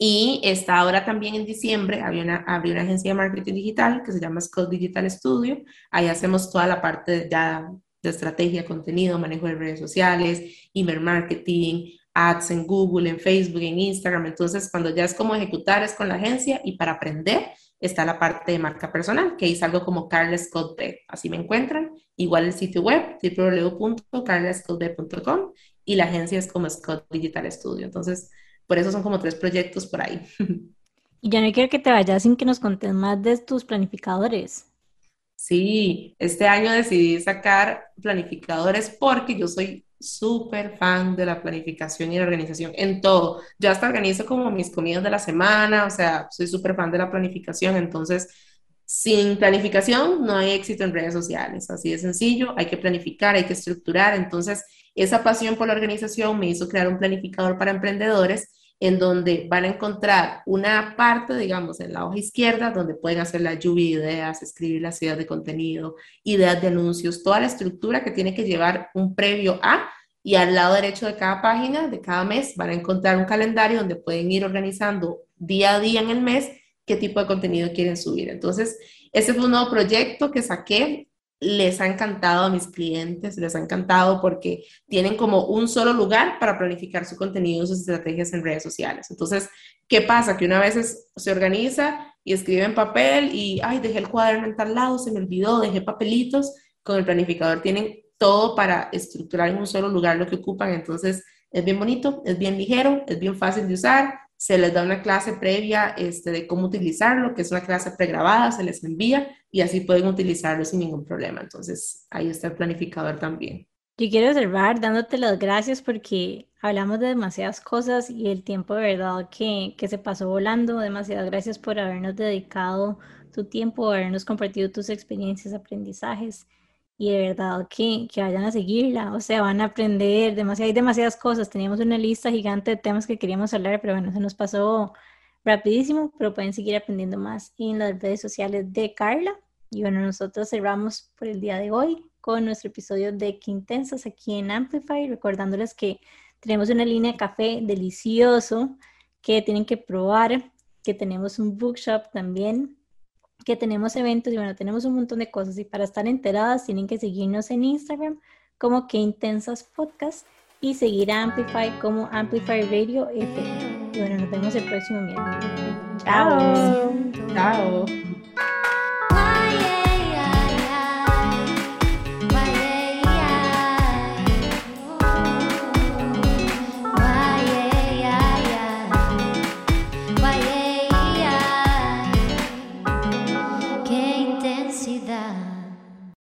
Y está ahora también en diciembre, había una, abrí una agencia de marketing digital que se llama Scott Digital Studio. Ahí hacemos toda la parte ya de estrategia, contenido, manejo de redes sociales, email marketing, ads en Google, en Facebook, en Instagram. Entonces, cuando ya es como ejecutar, es con la agencia y para aprender está la parte de marca personal, que es algo como Carla Scott B. Así me encuentran. Igual el sitio web, www.carlascottb.com y la agencia es como Scott Digital Studio. Entonces, por eso son como tres proyectos por ahí. Y ya no quiero que te vayas sin que nos contes más de tus planificadores. Sí, este año decidí sacar planificadores porque yo soy súper fan de la planificación y la organización en todo. Yo hasta organizo como mis comidas de la semana, o sea, soy súper fan de la planificación, entonces sin planificación no hay éxito en redes sociales, así de sencillo, hay que planificar, hay que estructurar, entonces esa pasión por la organización me hizo crear un planificador para emprendedores en donde van a encontrar una parte, digamos, en la hoja izquierda, donde pueden hacer la lluvia de ideas, escribir las ideas de contenido, ideas de anuncios, toda la estructura que tiene que llevar un previo a, y al lado derecho de cada página, de cada mes, van a encontrar un calendario donde pueden ir organizando día a día en el mes qué tipo de contenido quieren subir. Entonces, este fue un nuevo proyecto que saqué les ha encantado a mis clientes, les ha encantado porque tienen como un solo lugar para planificar su contenido, sus estrategias en redes sociales. Entonces, ¿qué pasa? Que una vez se organiza y escribe en papel y, ay, dejé el cuaderno en tal lado, se me olvidó, dejé papelitos. Con el planificador tienen todo para estructurar en un solo lugar lo que ocupan. Entonces, es bien bonito, es bien ligero, es bien fácil de usar. Se les da una clase previa este, de cómo utilizarlo, que es una clase pregrabada, se les envía y así pueden utilizarlo sin ningún problema. Entonces, ahí está el planificador también. Yo quiero cerrar dándote las gracias porque hablamos de demasiadas cosas y el tiempo de verdad que, que se pasó volando. Demasiadas gracias por habernos dedicado tu tiempo, habernos compartido tus experiencias, aprendizajes y de verdad que, que, vayan a seguirla, o sea, van a aprender, demasiado, hay demasiadas cosas, teníamos una lista gigante de temas que queríamos hablar, pero bueno, se nos pasó rapidísimo, pero pueden seguir aprendiendo más en las redes sociales de Carla. Y bueno, nosotros cerramos por el día de hoy con nuestro episodio de Quintensas aquí en Amplify, recordándoles que tenemos una línea de café delicioso que tienen que probar, que tenemos un bookshop también que tenemos eventos y bueno, tenemos un montón de cosas y para estar enteradas tienen que seguirnos en Instagram como que intensas podcast y seguir a Amplify como Amplify Radio FM. Y bueno, nos vemos el próximo miércoles. Chao. Chao.